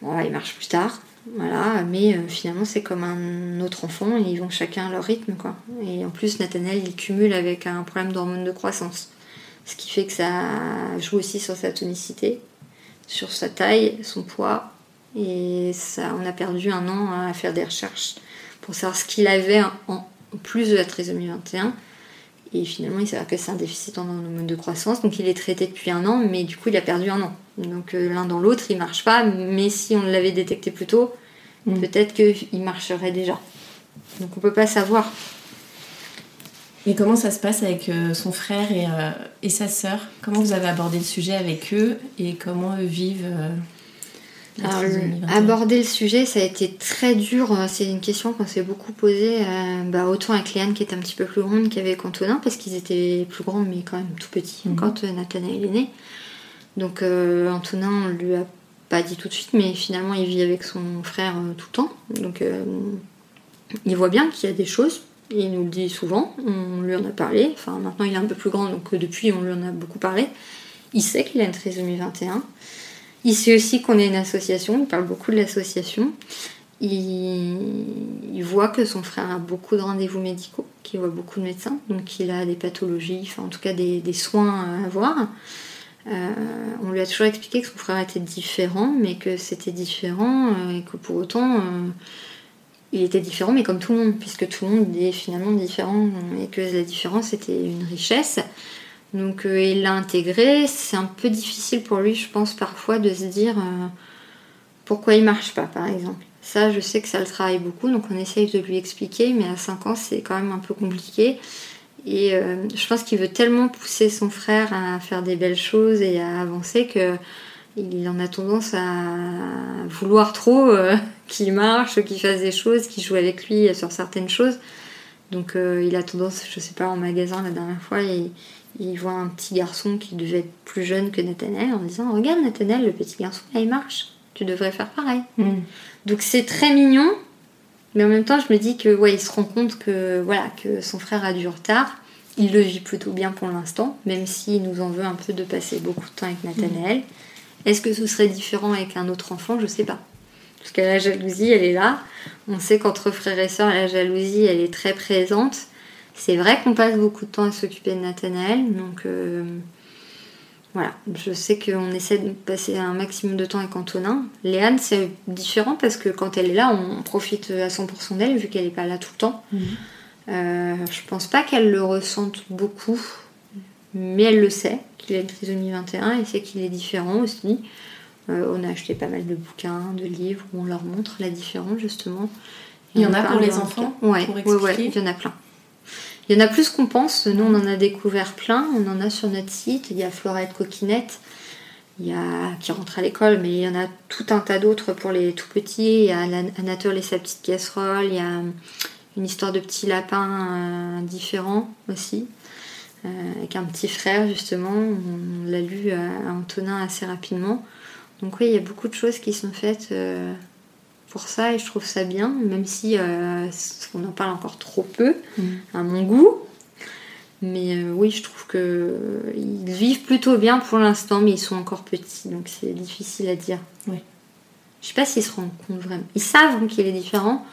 S4: bon, ils marchent plus tard. Voilà, mais euh, finalement c'est comme un autre enfant, ils vont chacun à leur rythme quoi. Et en plus Nathanaël il cumule avec un problème d'hormone de croissance, ce qui fait que ça joue aussi sur sa tonicité, sur sa taille, son poids, et ça on a perdu un an à faire des recherches pour savoir ce qu'il avait en plus de la trisomie 21. Et finalement, il s'avère que c'est un déficit en hormone de croissance, donc il est traité depuis un an, mais du coup, il a perdu un an. Donc euh, l'un dans l'autre, il marche pas, mais si on l'avait détecté plus tôt, mm. peut-être qu'il marcherait déjà. Donc on peut pas savoir.
S3: Et comment ça se passe avec euh, son frère et, euh, et, sa sœur? Comment vous avez abordé le sujet avec eux? Et comment eux vivent
S4: aborder le sujet, ça a été très dur. C'est une question qu'on s'est beaucoup posée, bah, autant avec Léane qui est un petit peu plus grande qu'avec Antonin, parce qu'ils étaient plus grands mais quand même tout petits mm. quand Nathanaël est né. Donc euh, Antonin, on lui a pas dit tout de suite, mais finalement il vit avec son frère euh, tout le temps. Donc euh, il voit bien qu'il y a des choses. Il nous le dit souvent, on lui en a parlé. Enfin maintenant il est un peu plus grand, donc depuis on lui en a beaucoup parlé. Il sait qu'il a une trisomie 21. Il sait aussi qu'on est une association, il parle beaucoup de l'association. Il, voit que son frère a beaucoup de rendez-vous médicaux, qu'il voit beaucoup de médecins, donc il a des pathologies, enfin en tout cas des, soins à avoir. Euh, on lui a toujours expliqué que son frère était différent, mais que c'était différent euh, et que pour autant euh, il était différent, mais comme tout le monde, puisque tout le monde est finalement différent et que la différence était une richesse. Donc il l'a intégré. C'est un peu difficile pour lui, je pense, parfois de se dire pourquoi il marche pas, par exemple. Ça, je sais que ça le travaille beaucoup, donc on essaye de lui expliquer, mais à 5 ans, c'est quand même un peu compliqué. Et euh, je pense qu'il veut tellement pousser son frère à faire des belles choses et à avancer que il en a tendance à vouloir trop euh, <laughs> qu'il marche, qu'il fasse des choses, qu'il joue avec lui sur certaines choses. Donc euh, il a tendance, je sais pas, en magasin la dernière fois, il voit un petit garçon qui devait être plus jeune que Nathanaël en disant Regarde Nathanaël, le petit garçon, là il marche, tu devrais faire pareil. Mm. Donc c'est très mignon, mais en même temps, je me dis que ouais, il se rend compte que voilà que son frère a du retard. Il le vit plutôt bien pour l'instant, même s'il nous en veut un peu de passer beaucoup de temps avec Nathanaël. Est-ce que ce serait différent avec un autre enfant? Je sais pas. Parce que la jalousie, elle est là. On sait qu'entre frères et sœurs, la jalousie, elle est très présente. C'est vrai qu'on passe beaucoup de temps à s'occuper de Nathanaël, donc euh, voilà, je sais qu'on essaie de passer un maximum de temps avec Antonin. Léane, c'est différent parce que quand elle est là, on profite à 100% d'elle vu qu'elle n'est pas là tout le temps. Mhm. Euh, je pense pas qu'elle le ressente beaucoup, mais elle le sait qu'il a une trisomie 21 et sait qu'il est différent aussi. Euh, on a acheté pas mal de bouquins, de livres où on leur montre la différence justement.
S3: il y en a pour les enfants
S4: ouais, ouais, il y en a plein. Il y en a plus qu'on pense. Nous, on en a découvert plein. On en a sur notre site. Il y a Florette Coquinette il y a, qui rentre à l'école, mais il y en a tout un tas d'autres pour les tout petits. Il y a Anatole et sa petite casserole. Il y a une histoire de petits lapins euh, différents aussi. Euh, avec un petit frère justement, on l'a lu à Antonin assez rapidement. Donc oui, il y a beaucoup de choses qui sont faites euh, pour ça et je trouve ça bien, même si euh, on en parle encore trop peu, mm. à mon goût. Mais euh, oui, je trouve que euh, ils vivent plutôt bien pour l'instant, mais ils sont encore petits, donc c'est difficile à dire. Oui. Je sais pas s'ils se rendent compte vraiment. Ils savent qu'il est différent.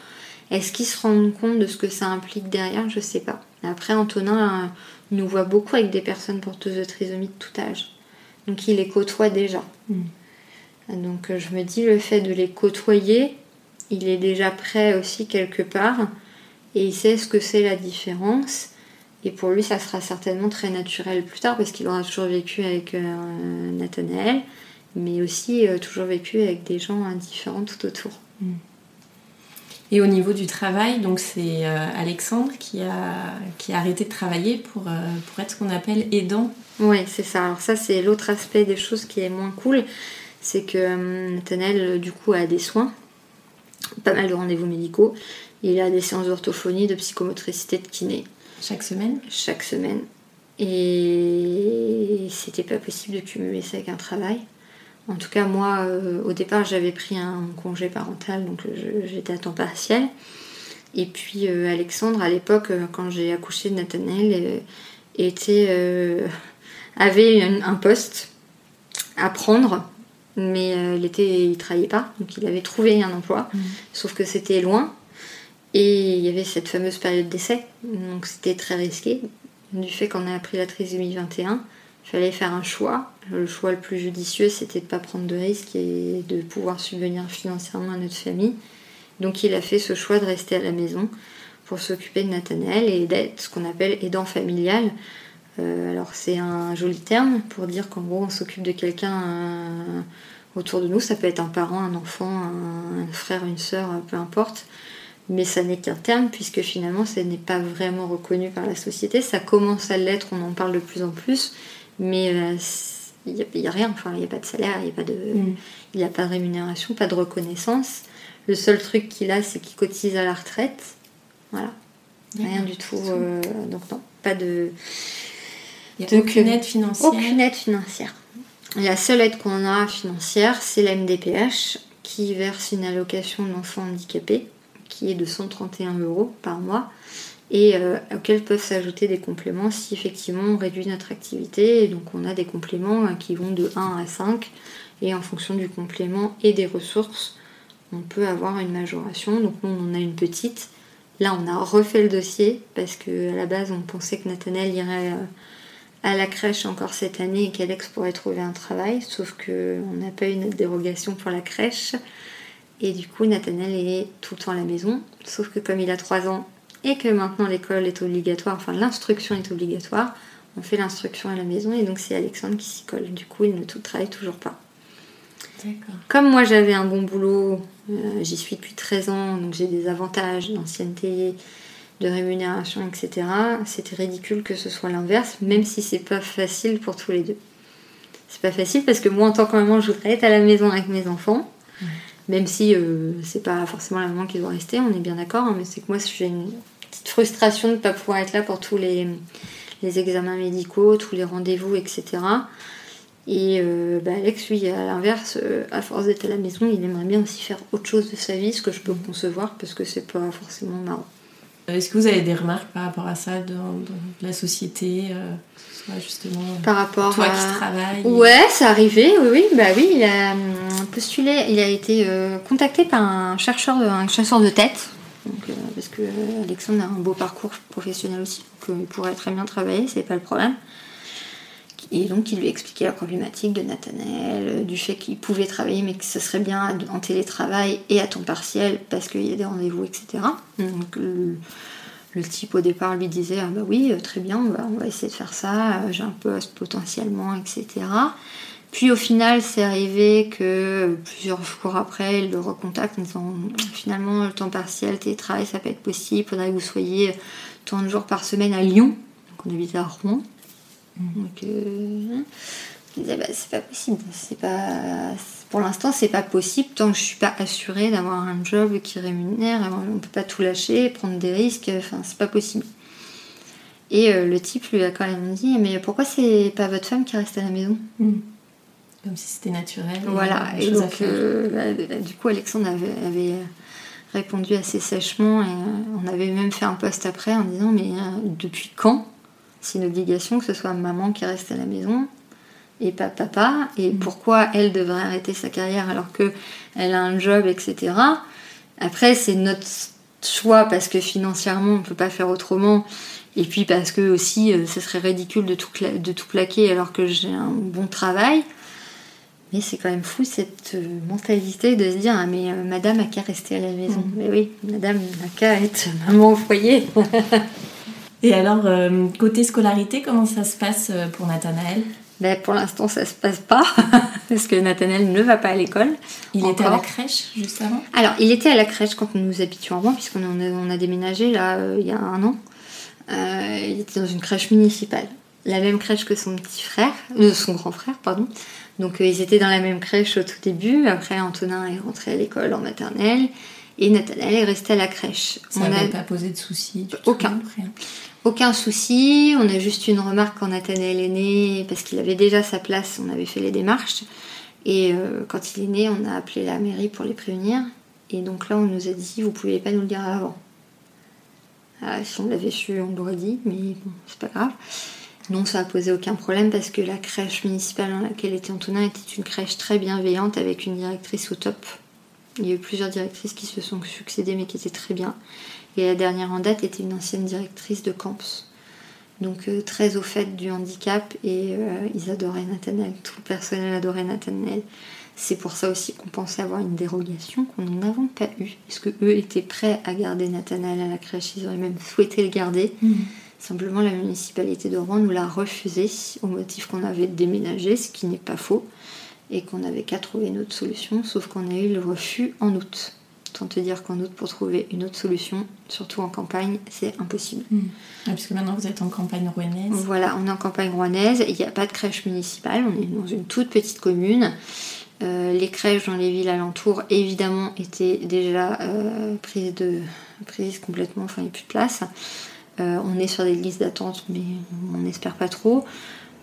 S4: Est-ce qu'ils se rendent compte de ce que ça implique derrière? Je sais pas. Après, Antonin nous voit beaucoup avec des personnes porteuses de trisomie de tout âge. Donc il les côtoie déjà. Mm. Donc je me dis, le fait de les côtoyer, il est déjà prêt aussi quelque part et il sait ce que c'est la différence. Et pour lui, ça sera certainement très naturel plus tard parce qu'il aura toujours vécu avec euh, Nathanaël, mais aussi euh, toujours vécu avec des gens indifférents tout autour. Mm.
S5: Et au niveau du travail, donc c'est euh, Alexandre qui a, qui a arrêté de travailler pour, euh, pour être ce qu'on appelle aidant.
S4: Oui, c'est ça. Alors ça, c'est l'autre aspect des choses qui est moins cool. C'est que Nathanaël, du coup, a des soins, pas mal de rendez-vous médicaux. Il a des séances d'orthophonie, de psychomotricité, de kiné.
S5: Chaque semaine?
S4: Chaque semaine. Et c'était pas possible de cumuler ça avec un travail. En tout cas, moi, euh, au départ, j'avais pris un congé parental, donc j'étais à temps partiel. Et puis euh, Alexandre, à l'époque, euh, quand j'ai accouché de Nathanaël, était, euh, avait un poste à prendre, mais euh, il était, il travaillait pas, donc il avait trouvé un emploi, sauf que c'était loin. Et il y avait cette fameuse période d'essai, donc c'était très risqué. Du fait qu'on a appris la trisomie 21, il fallait faire un choix. Le choix le plus judicieux, c'était de ne pas prendre de risques et de pouvoir subvenir financièrement à notre famille. Donc il a fait ce choix de rester à la maison pour s'occuper de Nathanaël et d'être ce qu'on appelle aidant familial. Euh, alors c'est un joli terme pour dire qu'en gros on s'occupe de quelqu'un euh, autour de nous. Ça peut être un parent, un enfant, un, un frère, une sœur, peu importe. Mais ça n'est qu'un terme puisque finalement ça n'est pas vraiment reconnu par la société. Ça commence à l'être, on en parle de plus en plus. Mais euh, il n'y a, rien, enfin il n'y a pas de salaire, il n'y a, pas de, y a pas de rémunération, pas de reconnaissance. Le seul truc qu'il a, c'est qu'il cotise à la retraite. Voilà. Rien du tout. euh, donc non, pas de...
S5: Il n'y a
S4: Donc,
S5: aucune aide financière
S4: Aucune aide financière. La seule aide qu'on a financière, c'est la MDPH qui verse une allocation d'enfants handicapés qui est de 131 euros par mois et euh, auxquels peuvent s'ajouter des compléments si effectivement on réduit notre activité. Et donc on a des compléments euh, qui vont de 1 à 5 et en fonction du complément et des ressources, on peut avoir une majoration. Donc nous on en a une petite. Là on a refait le dossier parce que à la base on pensait que Nathanaël irait euh, à la crèche encore cette année et qu'Alex pourrait trouver un travail, sauf qu'on n'a pas eu notre dérogation pour la crèche. Et du coup, Nathanaël est tout le temps à la maison, sauf que comme il a 3 ans et que maintenant l'école est obligatoire, enfin l'instruction est obligatoire, on fait l'instruction à la maison et donc c'est Alexandre qui s'y colle. Du coup, il ne tout travaille toujours pas. Comme moi j'avais un bon boulot, euh, j'y suis depuis 13 ans, donc j'ai des avantages d'ancienneté, de rémunération, etc. C'était ridicule que ce soit l'inverse, même si c'est pas facile pour tous les deux. C'est pas facile parce que moi en tant que maman, je voudrais être à la maison avec mes enfants, même si euh, c'est pas forcément la maman qui doit rester, on est bien d'accord, hein, mais c'est que moi j'ai une petite frustration de ne pas pouvoir être là pour tous les, les examens médicaux, tous les rendez-vous, etc. Et euh, bah, Alex, lui, à l'inverse, euh, à force d'être à la maison, il aimerait bien aussi faire autre chose de sa vie, ce que je peux concevoir parce que c'est pas forcément marrant.
S5: Est-ce que vous avez des remarques par rapport à ça dans, dans la société euh, que ce soit justement euh,
S4: Par rapport
S5: toi
S4: à...
S5: qui travailles
S4: Ouais, c'est arrivé, oui, oui, bah oui, il a hum, postulé, il a été euh, contacté par un chercheur, de, un chasseur de tête, donc, euh, parce que euh, Alexandre a un beau parcours professionnel aussi, donc euh, il pourrait très bien travailler, c'est pas le problème. Et donc il lui expliquait la problématique de Nathanaël, euh, du fait qu'il pouvait travailler mais que ce serait bien en télétravail et à temps partiel parce qu'il y a des rendez-vous, etc. Donc le, type au départ lui disait ah bah oui euh, très bien on va, on va essayer de faire ça, euh, j'ai un poste potentiellement, etc. Puis au final c'est arrivé que plusieurs jours après il le recontacte en disant finalement le temps partiel, télétravail ça peut être possible, il faudrait que vous soyez tant de jours par semaine à Lyon, donc on habite à Rouen. Donc, euh, il disait, bah, c'est pas possible. C'est pas, pour l'instant, c'est pas possible tant que je suis pas assurée d'avoir un job qui rémunère. On peut pas tout lâcher, prendre des risques. Enfin, c'est pas possible. Et euh, le type lui a quand même dit, mais pourquoi c'est pas votre femme qui reste à la maison?
S5: Hmm. Comme si c'était naturel.
S4: Voilà. Et donc, euh, bah, bah, du coup, Alexandre avait, avait, répondu assez sèchement et on avait même fait un post après en disant, mais depuis quand c'est une obligation que ce soit maman qui reste à la maison et pas papa. Et pourquoi elle devrait arrêter sa carrière alors que elle a un job etc après c'est notre choix parce que financièrement on peut pas faire autrement. Et puis parce que aussi euh, ce serait ridicule de tout, de tout plaquer alors que j'ai un bon travail. Mais c'est quand même fou cette euh, mentalité de se dire ah, mais euh, madame a qu'à rester à la maison. Mais oui madame n'a qu'à être maman au foyer <laughs>
S5: Et alors, euh, côté scolarité, comment ça se passe euh, pour Nathanaël?
S4: Ben, Pour l'instant, ça se passe pas, <laughs> parce que Nathanaël ne va pas à l'école.
S5: Il était à la crèche juste avant
S4: Alors, il était à la crèche quand nous habitions avant, puisqu'on a, on a déménagé là euh, il y a un an. Euh, il était dans une crèche municipale, la même crèche que son petit frère, son grand frère, pardon. Donc, ils étaient dans la même crèche au tout début. Après, Antonin est rentré à l'école en maternelle et Nathanaël est resté à la crèche.
S5: Ça
S4: On a-
S5: n'avait pas posé de soucis du
S4: Aucun.
S5: tout, rien.
S4: aucun souci, on a juste une remarque quand Nathanaël est né, parce qu'il avait déjà sa place, on avait fait les démarches. Et euh, quand il est né, on a appelé la mairie pour les prévenir. Et donc là, on nous a dit, vous pouvez pas nous le dire avant. Ah, si on l'avait su, on l'aurait dit, mais bon, c'est pas grave. Non, ça a posé aucun problème parce que la crèche municipale dans laquelle était Antonin était une crèche très bienveillante avec une directrice au top. Il y a eu plusieurs directrices qui se sont succédées mais qui étaient très bien. Et la dernière en date était une ancienne directrice de Camps. Donc euh, très au fait du handicap et euh, ils adoraient Nathanaël. Tout le personnel adorait Nathanaël. C'est pour ça aussi qu'on pensait avoir une dérogation qu'on n'avons pas eue. Parce que eux étaient prêts à garder Nathanaël à la crèche. Ils auraient même souhaité le garder. Simplement, la municipalité de Rouen nous l'a refusé au motif qu'on avait déménagé, ce qui n'est pas faux, et qu'on n'avait qu'à trouver une autre solution, sauf qu'on a eu le refus en août. Tant te dire qu'en août, pour trouver une autre solution, surtout en campagne, c'est impossible.
S5: Ah, Puisque maintenant vous êtes en campagne rouennaise.
S4: Voilà, on est en campagne rouennaise, il n'y a pas de crèche municipale, on est dans une toute petite commune. Euh, les crèches dans les villes alentours, évidemment, étaient déjà euh, prises, de, prises complètement, enfin il n'y a plus de place. Euh, on est sur des listes d'attente, mais on n'espère pas trop.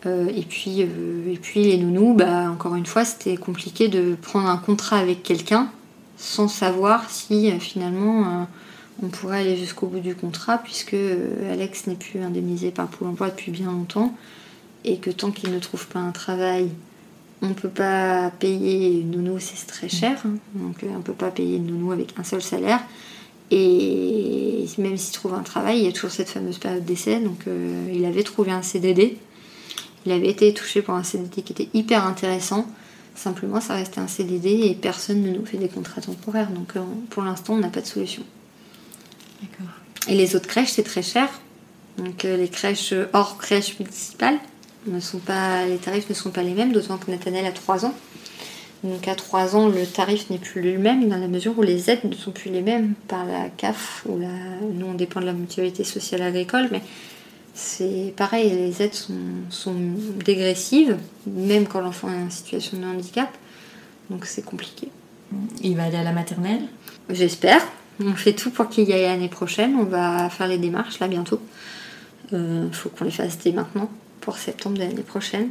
S4: Euh, et, puis, euh, et puis les nounous, bah, encore une fois, c'était compliqué de prendre un contrat avec quelqu'un sans savoir si euh, finalement on pourrait aller jusqu'au bout du contrat, puisque Alex n'est plus indemnisé par Pôle emploi depuis bien longtemps, et que tant qu'il ne trouve pas un travail, on ne peut pas payer une nounou, c'est très cher, hein. donc on ne peut pas payer une nounou avec un seul salaire. Et même s'il trouve un travail, il y a toujours cette fameuse période d'essai. Donc il avait trouvé un CDD. Il avait été touché par un CDD qui était hyper intéressant. Simplement, ça restait un CDD et personne ne nous fait des contrats temporaires. Donc euh, pour l'instant, on n'a pas de solution.
S5: D'accord.
S4: Et les autres crèches, c'est très cher. Donc euh, les crèches hors crèche municipale ne sont pas, les tarifs ne sont pas les mêmes, d'autant que Nathanaël a 3 ans. Donc à 3 ans, le tarif n'est plus le même dans la mesure où les aides ne sont plus les mêmes par la CAF ou la. Nous, on dépend de la mutualité sociale agricole, mais c'est pareil, les aides sont, sont dégressives, même quand l'enfant est en situation de handicap. Donc c'est compliqué.
S5: Il va aller à la maternelle?
S4: J'espère. On fait tout pour qu'il y aille l'année prochaine. On va faire les démarches là bientôt. Il faut qu'on les fasse dès maintenant pour septembre de l'année prochaine.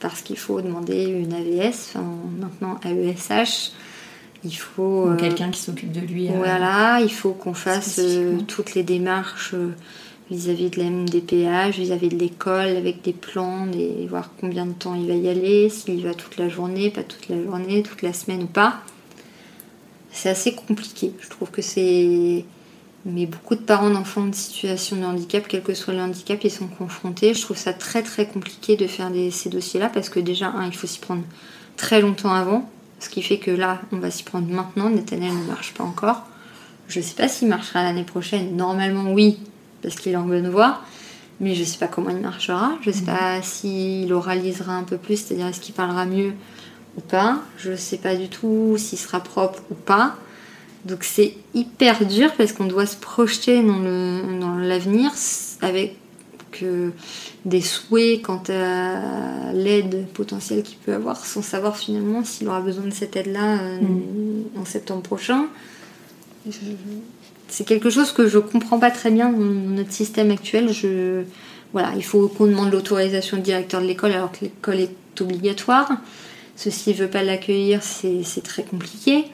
S4: Parce qu'il faut demander une AVS, enfin maintenant AESH. Il faut. Euh,
S5: quelqu'un qui s'occupe de lui. euh,
S4: Voilà, il faut qu'on fasse euh, toutes les démarches euh, vis-à-vis de la MDPH, vis-à-vis de l'école, avec des plans, voir combien de temps il va y aller, s'il va toute la journée, pas toute la journée, toute la semaine ou pas. C'est assez compliqué. Je trouve que c'est. Mais beaucoup de parents d'enfants en situation de handicap, quel que soit le handicap, ils sont confrontés. Je trouve ça très très compliqué de faire ces dossiers-là parce que déjà, un, il faut s'y prendre très longtemps avant. Ce qui fait que là, on va s'y prendre maintenant. Nathaniel ne marche pas encore. Je sais pas s'il marchera l'année prochaine. Normalement, oui, parce qu'il est en bonne voie. Mais je sais pas comment il marchera. Je sais pas s'il oralisera un peu plus, c'est-à-dire est-ce qu'il parlera mieux ou pas. Je sais pas du tout s'il sera propre ou pas. Donc c'est hyper dur parce qu'on doit se projeter dans le dans l'avenir avec euh, des souhaits quant à l'aide potentielle qu'il peut avoir sans savoir finalement s'il aura besoin de cette aide-là euh, en septembre prochain. Je- C'est quelque chose que je comprends pas très bien dans notre système actuel. Voilà, il faut qu'on demande l'autorisation du directeur de l'école alors que l'école est obligatoire. Ceci ne veut pas l'accueillir, c'est très compliqué.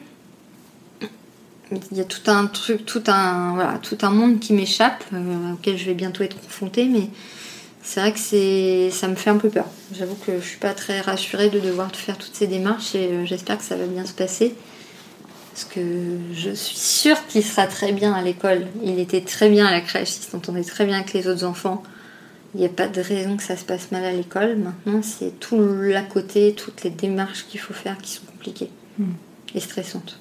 S4: Il y a tout un truc, tout un, voilà, tout un monde qui m'échappe, euh, auquel je vais bientôt être confrontée, mais c'est vrai que ça me fait un peu peur. J'avoue que je suis pas très rassurée de devoir faire toutes ces démarches et euh, j'espère que ça va bien se passer. Parce que je suis sûre qu'il sera très bien à l'école. Il était très bien à la crèche, il s'entendait très bien avec les autres enfants. Il n'y a pas de raison que ça se passe mal à l'école. Maintenant, c'est tout l'à côté, toutes les démarches qu'il faut faire qui sont compliquées et stressantes.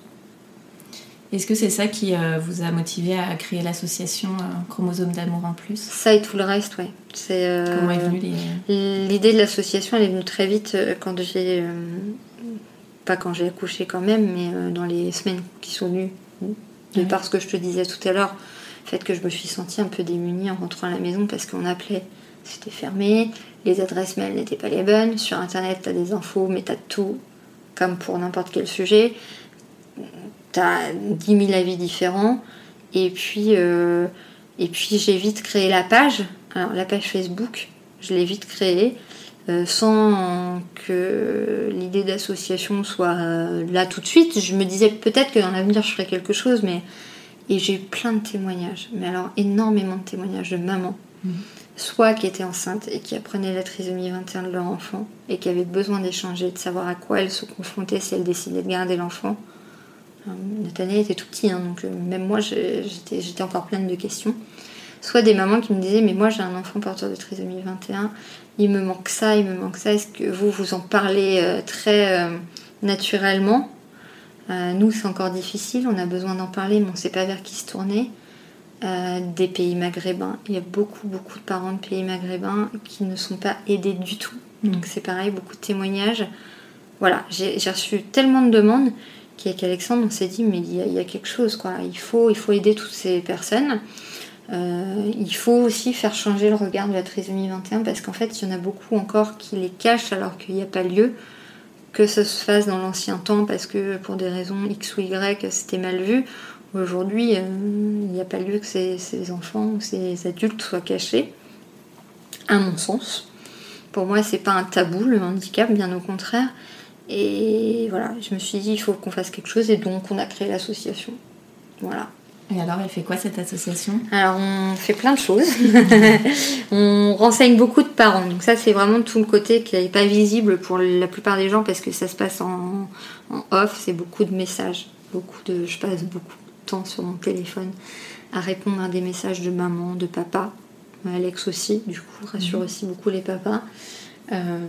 S5: Est-ce que c'est ça qui euh, vous a motivé à créer l'association euh, Chromosome d'amour en plus?
S4: Ça et tout le reste. C'est, euh,
S5: Comment est venue les...
S4: L'idée de l'association, elle est venue très vite quand j'ai. Pas quand j'ai accouché quand même, mais euh, dans les semaines qui sont venues. De
S5: Ouais.
S4: par ce que je te disais tout à l'heure, le fait que je me suis sentie un peu démunie en rentrant à la maison parce qu'on appelait, c'était fermé, les adresses mail n'étaient pas les bonnes, sur internet t'as des infos, mais t'as tout, comme pour n'importe quel sujet. T'as 10 000 avis différents. Et puis, euh, et puis j'ai vite créé la page. Alors la page Facebook, je l'ai vite créée euh, sans que l'idée d'association soit euh, là tout de suite. Je me disais peut-être que dans l'avenir je ferais quelque chose, mais et j'ai eu plein de témoignages, mais alors énormément de témoignages de mamans, soit qui étaient enceintes et qui apprenaient la trisomie 21 de leur enfant et qui avaient besoin d'échanger, de savoir à quoi elles se confrontaient si elles décidaient de garder l'enfant. Euh, Nathanaël était tout petit, hein, donc même moi j'étais encore pleine de questions. Soit des mamans qui me disaient Mais moi j'ai un enfant porteur de trisomie 21, il me manque ça, il me manque ça. Est-ce que vous vous en parlez euh, très euh, naturellement? Euh, Nous c'est encore difficile, on a besoin d'en parler, mais on ne sait pas vers qui se tourner. Des pays maghrébins, il y a beaucoup beaucoup de parents de pays maghrébins qui ne sont pas aidés du tout. Donc c'est pareil, beaucoup de témoignages. Voilà, j'ai j'ai reçu tellement de demandes qu'avec Alexandre, on s'est dit, mais il y, a, il y a quelque chose, quoi. Il faut, il faut aider toutes ces personnes. Euh, il faut aussi faire changer le regard de la trisomie 21 parce qu'en fait, il y en a beaucoup encore qui les cachent alors qu'il n'y a pas lieu que ça se fasse dans l'ancien temps parce que pour des raisons X ou Y, c'était mal vu. Aujourd'hui, euh, il n'y a pas lieu que ces, ces enfants ou ces adultes soient cachés, à mon sens. Pour moi, c'est pas un tabou le handicap, bien au contraire. Et voilà, je me suis dit, il faut qu'on fasse quelque chose, et donc on a créé l'association. Voilà.
S5: Et alors, elle fait quoi cette association?
S4: Alors, on fait plein de choses. <laughs> on renseigne beaucoup de parents. Donc, ça, c'est vraiment tout le côté qui n'est pas visible pour la plupart des gens parce que ça se passe en, en off. C'est beaucoup de messages. Beaucoup de, je passe beaucoup de temps sur mon téléphone à répondre à des messages de maman, de papa. Alex aussi, du coup, rassure aussi beaucoup les papas. Euh,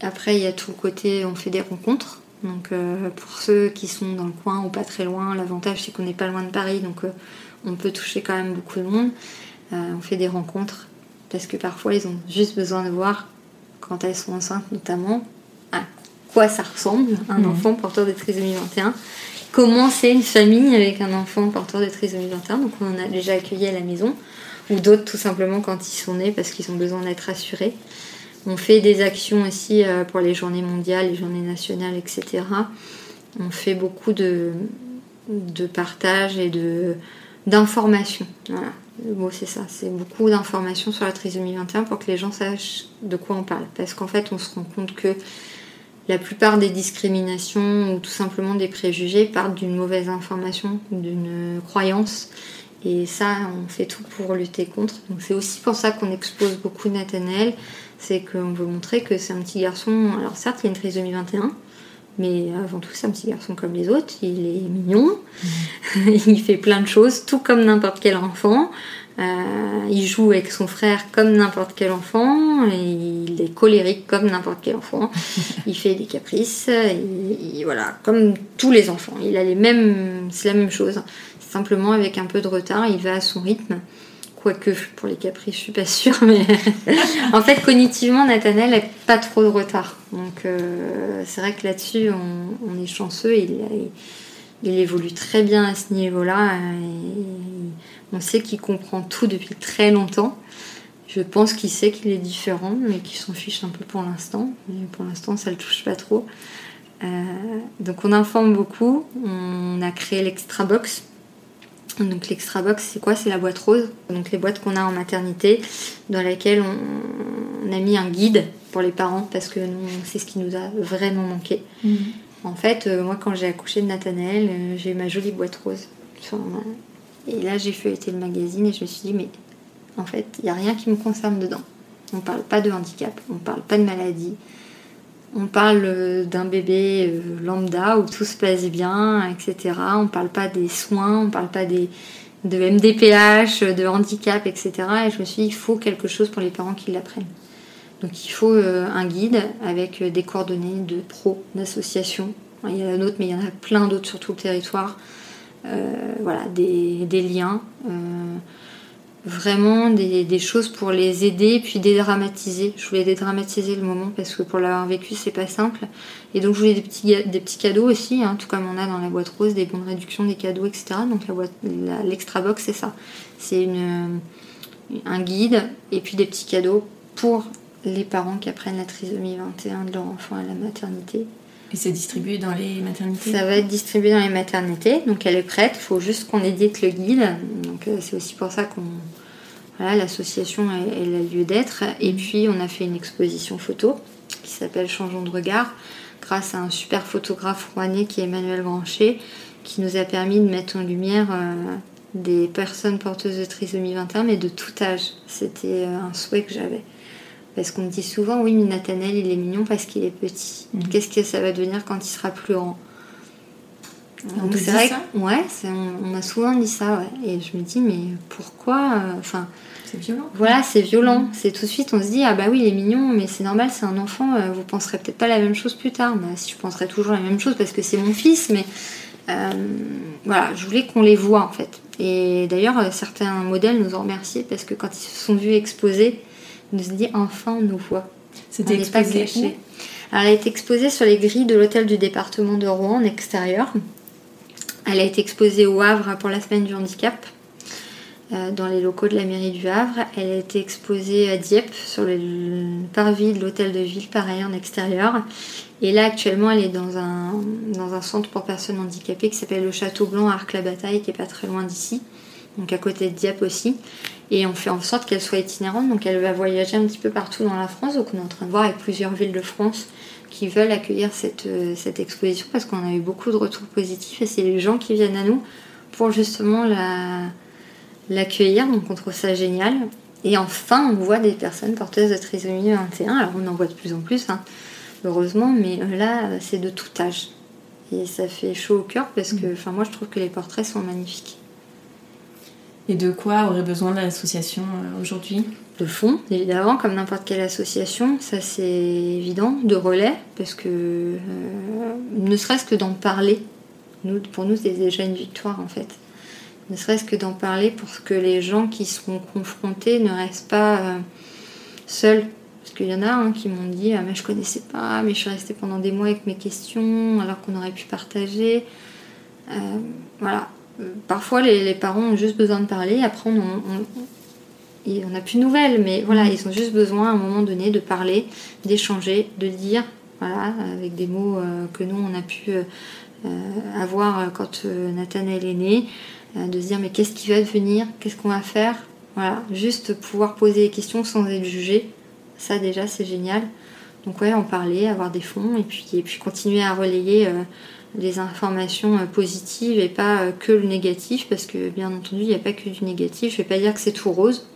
S4: après, il y a tout le côté, on fait des rencontres. Donc, euh, pour ceux qui sont dans le coin ou pas très loin, l'avantage c'est qu'on n'est pas loin de Paris, donc euh, on peut toucher quand même beaucoup de monde. Euh, on fait des rencontres parce que parfois ils ont juste besoin de voir, quand elles sont enceintes notamment, à quoi ça ressemble un
S5: Mhm.
S4: enfant porteur de trisomie 21. Comment c'est une famille avec un enfant porteur de trisomie 21. Donc, on en a déjà accueilli à la maison, ou d'autres tout simplement quand ils sont nés parce qu'ils ont besoin d'être rassurés. On fait des actions aussi euh, pour les journées mondiales, les journées nationales, etc. On fait beaucoup de, partage et de d'informations. Voilà, c'est ça. C'est beaucoup d'informations sur la trisomie 21 pour que les gens sachent de quoi on parle. Parce qu'en fait, on se rend compte que la plupart des discriminations ou tout simplement des préjugés partent d'une mauvaise information, d'une croyance. Et ça, on fait tout pour lutter contre. C'est aussi pour ça qu'on expose beaucoup Nathanaël. C'est qu'on veut montrer que c'est un petit garçon. Alors certes, il y a une trisomie 21, mais avant tout, c'est un petit garçon comme les autres. Il est mignon. <laughs> il fait plein de choses, tout comme n'importe quel enfant. Euh, il joue avec son frère comme n'importe quel enfant. Et il est colérique comme n'importe quel enfant. <laughs> il fait des caprices. Et, et voilà, comme tous les enfants. Il a les mêmes. C'est la même chose. Simplement avec un peu de retard, il va à son rythme. Quoique pour les caprices, je suis pas sûre, <laughs> mais <laughs> en fait, cognitivement, Nathanaël n'a pas trop de retard. Donc, euh, c'est vrai que là-dessus, on, est chanceux. Il, il, évolue très bien à ce niveau-là. On sait qu'il comprend tout depuis très longtemps. Je pense qu'il sait qu'il est différent, mais qu'il s'en fiche un peu pour l'instant. Mais pour l'instant, ça le touche pas trop. Euh, donc, on informe beaucoup. On a créé l'extra box. Donc l'extra box, c'est quoi? C'est la boîte rose. Donc les boîtes qu'on a en maternité, dans laquelle on, on, a mis un guide pour les parents parce que nous, c'est ce qui nous a vraiment manqué.
S5: Mmh.
S4: En fait, euh, moi, quand j'ai accouché de Nathanaël, euh, j'ai eu ma jolie boîte rose. Et là, j'ai feuilleté le magazine et je me suis dit, mais en fait, il n'y a rien qui me concerne dedans. On parle pas de handicap, on parle pas de maladie. On parle euh, d'un bébé lambda où tout se passe bien, etc. On parle pas des soins, on parle pas de MDPH, de handicap, etc. Et je me suis dit, il faut quelque chose pour les parents qui l'apprennent. Donc il faut euh, un guide avec des coordonnées de pros, d'associations. Il y a la nôtre, mais il y en a plein d'autres sur tout le territoire. voilà, des liens vraiment des, choses pour les aider puis dédramatiser. Je voulais dédramatiser le moment parce que pour l'avoir vécu c'est pas simple. Et donc je voulais des petits, des petits cadeaux aussi, hein, tout comme on a dans la boîte rose, des bons de réduction, des cadeaux, etc. Donc l'extra box c'est ça. C'est un guide et puis des petits cadeaux pour les parents qui apprennent la trisomie 21 de leur enfant à la maternité.
S5: Et c'est distribué dans les maternités
S4: Ça va être distribué dans les maternités, donc elle est prête, il faut juste qu'on édite le guide. Donc euh, c'est aussi pour ça qu'on. Voilà, l'association elle, a lieu d'être. Et puis on a fait une exposition photo qui s'appelle Changeons de regard, grâce à un super photographe rouennais qui est Emmanuel Grancher, qui nous a permis de mettre en lumière euh, des personnes porteuses de trisomie 21, mais de tout âge. C'était euh, un souhait que j'avais. Parce qu'on me dit souvent, oui, mais Nathanaël, il est mignon parce qu'il est petit. Mhm. Qu'est-ce que ça va devenir quand il sera plus grand
S5: Donc c'est vrai
S4: ça ouais, on, m'a souvent dit ça, ouais. Et je me dis, mais pourquoi euh, Enfin.
S5: c'est violent.
S4: Voilà, c'est violent. C'est tout de suite, on se dit, ah bah oui, il est mignon, mais c'est normal, c'est un enfant, euh, vous penserez peut-être pas la même chose plus tard. Bah, si je penserais toujours la même chose parce que c'est mon fils, mais euh, voilà, je voulais qu'on les voit en fait. Et d'ailleurs, certains modèles nous ont remerciés parce que quand ils se sont vus exposer, nous dit enfin on nous voit.
S5: C'était exposé
S4: Alors, elle a été exposée sur les grilles de l'hôtel du département de Rouen en extérieur. Elle a été exposée au Havre pour la semaine du handicap, euh, dans les locaux de la mairie du Havre. Elle a été exposée à Dieppe, sur le parvis de l'hôtel de ville, pareil en extérieur. Et là, actuellement, elle est dans un, dans un centre pour personnes handicapées qui s'appelle le Château Blanc à Arc-la-Bataille, qui est pas très loin d'ici, donc à côté de Dieppe aussi. Et on fait en sorte qu'elle soit itinérante, donc elle va voyager un petit peu partout dans la France. Donc on est en train de voir avec plusieurs villes de France qui veulent accueillir cette, euh, cette exposition parce qu'on a eu beaucoup de retours positifs et c'est les gens qui viennent à nous pour justement la, l'accueillir. Donc on trouve ça génial. Et enfin, on voit des personnes porteuses de trisomie 21. Alors on en voit de plus en plus, hein, heureusement, mais euh, là c'est de tout âge. Et ça fait chaud au cœur parce que enfin, moi je trouve que les portraits sont magnifiques.
S5: Et de quoi aurait besoin l'association euh, aujourd'hui?
S4: De fonds, évidemment, comme n'importe quelle association, ça c'est évident, de relais, parce que euh, ne serait-ce que d'en parler, nous, pour nous c'est déjà une victoire en fait. Ne serait-ce que d'en parler pour que les gens qui seront confrontés ne restent pas euh, seuls. Parce qu'il y en a hein, qui m'ont dit Ah, mais je connaissais pas, mais je suis restée pendant des mois avec mes questions, alors qu'on aurait pu partager. voilà, parfois les, parents ont juste besoin de parler, après on n'a plus de nouvelles, mais voilà, ils ont juste besoin à un moment donné de parler, d'échanger, de dire, voilà, avec des mots euh, que nous on a pu euh, euh, avoir quand Nathanaël est né, de se dire mais qu'est-ce qui va devenir, qu'est-ce qu'on va faire, voilà, juste pouvoir poser des questions sans être jugé, ça déjà c'est génial. Donc ouais, en parler, avoir des fonds et puis, continuer à relayer des informations euh, positives et pas euh, que le négatif, parce que bien entendu, il n'y a pas que du négatif. Je ne vais pas dire que c'est tout rose.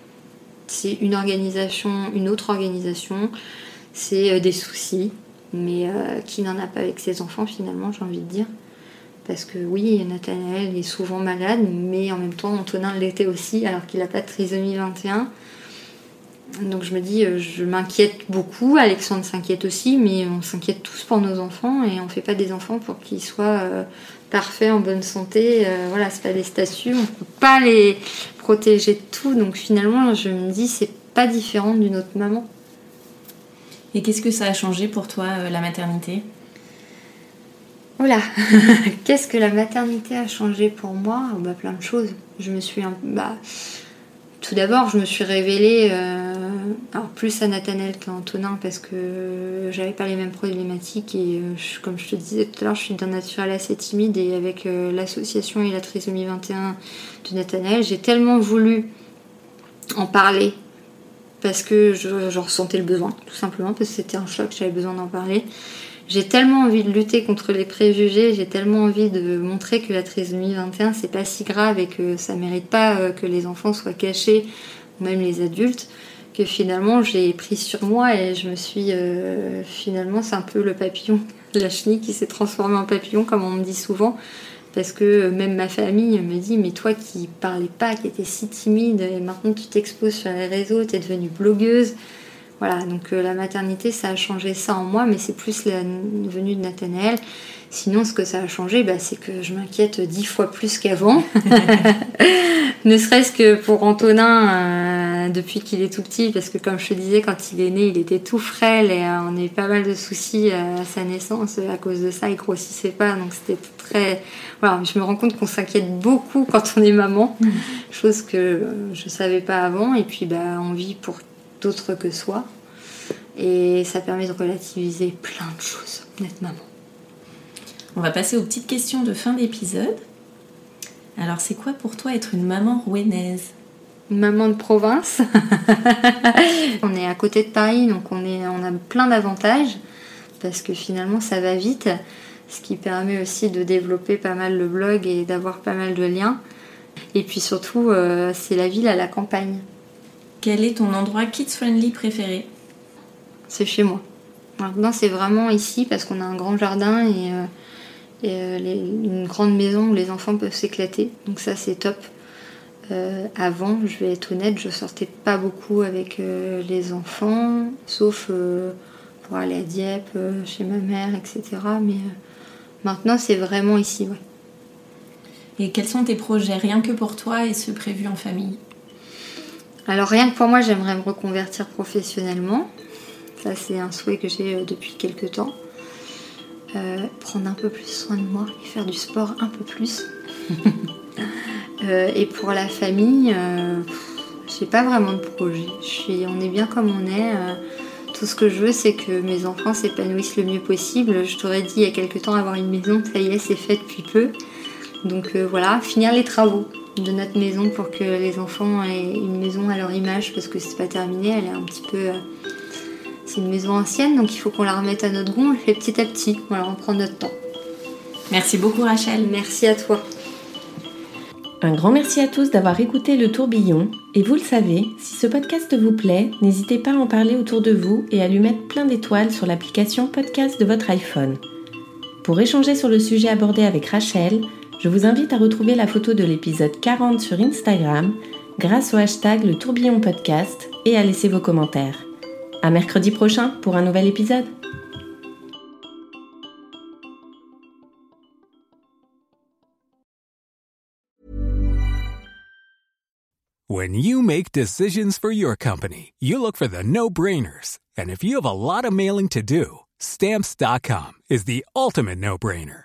S4: C'est une organisation, une autre organisation, c'est euh, des soucis, mais qui n'en a pas avec ses enfants finalement, j'ai envie de dire. Parce que oui, Nathanaël est souvent malade, mais en même temps, Antonin l'était aussi, alors qu'il n'a pas de trisomie 21. Donc je me dis, euh, je m'inquiète beaucoup, Alexandre s'inquiète aussi, mais on s'inquiète tous pour nos enfants et on fait pas des enfants pour qu'ils soient euh, parfaits, en bonne santé. Euh, voilà, c'est pas des statues, on peut pas les protéger de tout. Donc finalement, je me dis, c'est pas différent d'une autre maman.
S5: Et qu'est-ce que ça a changé pour toi, la maternité?
S4: Oula, <laughs> qu'est-ce que la maternité a changé pour moi? Bah, Plein de choses. Je me suis. Bah, tout d'abord, je me suis révélée, euh, alors plus à Nathanaël qu'à Antonin parce que j'avais pas les mêmes problématiques et euh, comme je te disais tout à l'heure, je suis d'un naturel assez timide et avec euh, l'association et la trisomie 21 de Nathanaël, j'ai tellement voulu en parler parce que je, ressentais le besoin, tout simplement, parce que c'était un choc, j'avais besoin d'en parler. J'ai tellement envie de lutter contre les préjugés, j'ai tellement envie de montrer que la trisomie 21 c'est pas si grave et que ça mérite pas euh, que les enfants soient cachés, ou même les adultes, que finalement j'ai pris sur moi et je me suis euh, finalement c'est un peu le papillon, <laughs> la chenille qui s'est transformée en papillon comme on me dit souvent. Parce que même ma famille me dit, mais toi qui parlais pas, qui étais si timide, et maintenant tu t'exposes sur les réseaux, tu es devenue blogueuse, voilà, donc euh, la maternité, ça a changé ça en moi, mais c'est plus la venue de Nathanaël. Sinon, ce que ça a changé, bah, c'est que je m'inquiète dix fois plus qu'avant. <laughs> <laughs> ne serait-ce que pour Antonin, euh, depuis qu'il est tout petit, parce que comme je te disais, quand il est né, il était tout frêle et euh, on a eu pas mal de soucis à sa naissance à cause de ça. Il grossissait pas, donc c'était très. Voilà, je me rends compte qu'on s'inquiète beaucoup quand on est maman, mm. chose que je savais pas avant. Et puis, bah, on vit pour d'autres que soi. Et ça permet de relativiser plein de choses, d'être maman.
S5: On va passer aux petites questions de fin d'épisode. Alors, c'est quoi pour toi être une maman rouennaise?
S4: Une maman de province. <laughs> on est à côté de Paris, donc on, est, on a plein d'avantages parce que finalement ça va vite, ce qui permet aussi de développer pas mal le blog et d'avoir pas mal de liens. Et puis surtout, euh, c'est la ville à la campagne.
S5: Quel est ton endroit kids-friendly préféré?
S4: C'est chez moi. Maintenant, c'est vraiment ici parce qu'on a un grand jardin et euh, et euh, une grande maison où les enfants peuvent s'éclater. Donc ça c'est top. Euh, avant, je vais être honnête, je sortais pas beaucoup avec les enfants, sauf pour aller à Dieppe, chez ma mère, etc. Mais maintenant c'est vraiment ici.
S5: Et quels sont tes projets, rien que pour toi et ceux prévus en famille?
S4: Alors rien que pour moi, j'aimerais me reconvertir professionnellement. Ça c'est un souhait que j'ai depuis quelques temps. Euh, prendre un peu plus soin de moi et faire du sport un peu plus. <laughs> Euh, et pour la famille, euh, j'ai pas vraiment de projet. on est bien comme on est. tout ce que je veux, c'est que mes enfants s'épanouissent le mieux possible. Je t'aurais dit il y a quelques temps avoir une maison, ça y est, c'est fait depuis peu. Donc voilà, finir les travaux de notre maison pour que les enfants aient une maison à leur image parce que c'est pas terminé, elle est un petit peu c'est une maison ancienne, donc il faut qu'on la remette à notre goût. On le fait petit à petit. Voilà, on prend notre temps.
S5: Merci beaucoup Rachel.
S4: Merci à toi.
S3: Un grand merci à tous d'avoir écouté le tourbillon. Et vous le savez, si ce podcast vous plaît, n'hésitez pas à en parler autour de vous et à lui mettre plein d'étoiles sur l'application podcast de votre iPhone. Pour échanger sur le sujet abordé avec Rachel, je vous invite à retrouver la photo de l'épisode 40 sur Instagram grâce au hashtag le tourbillon podcast et à laisser vos commentaires. À mercredi prochain pour un nouvel épisode.
S6: When you make decisions for your company, you look for the no-brainers. And if you have a lot of mailing to do, stamps.com is the ultimate no-brainer.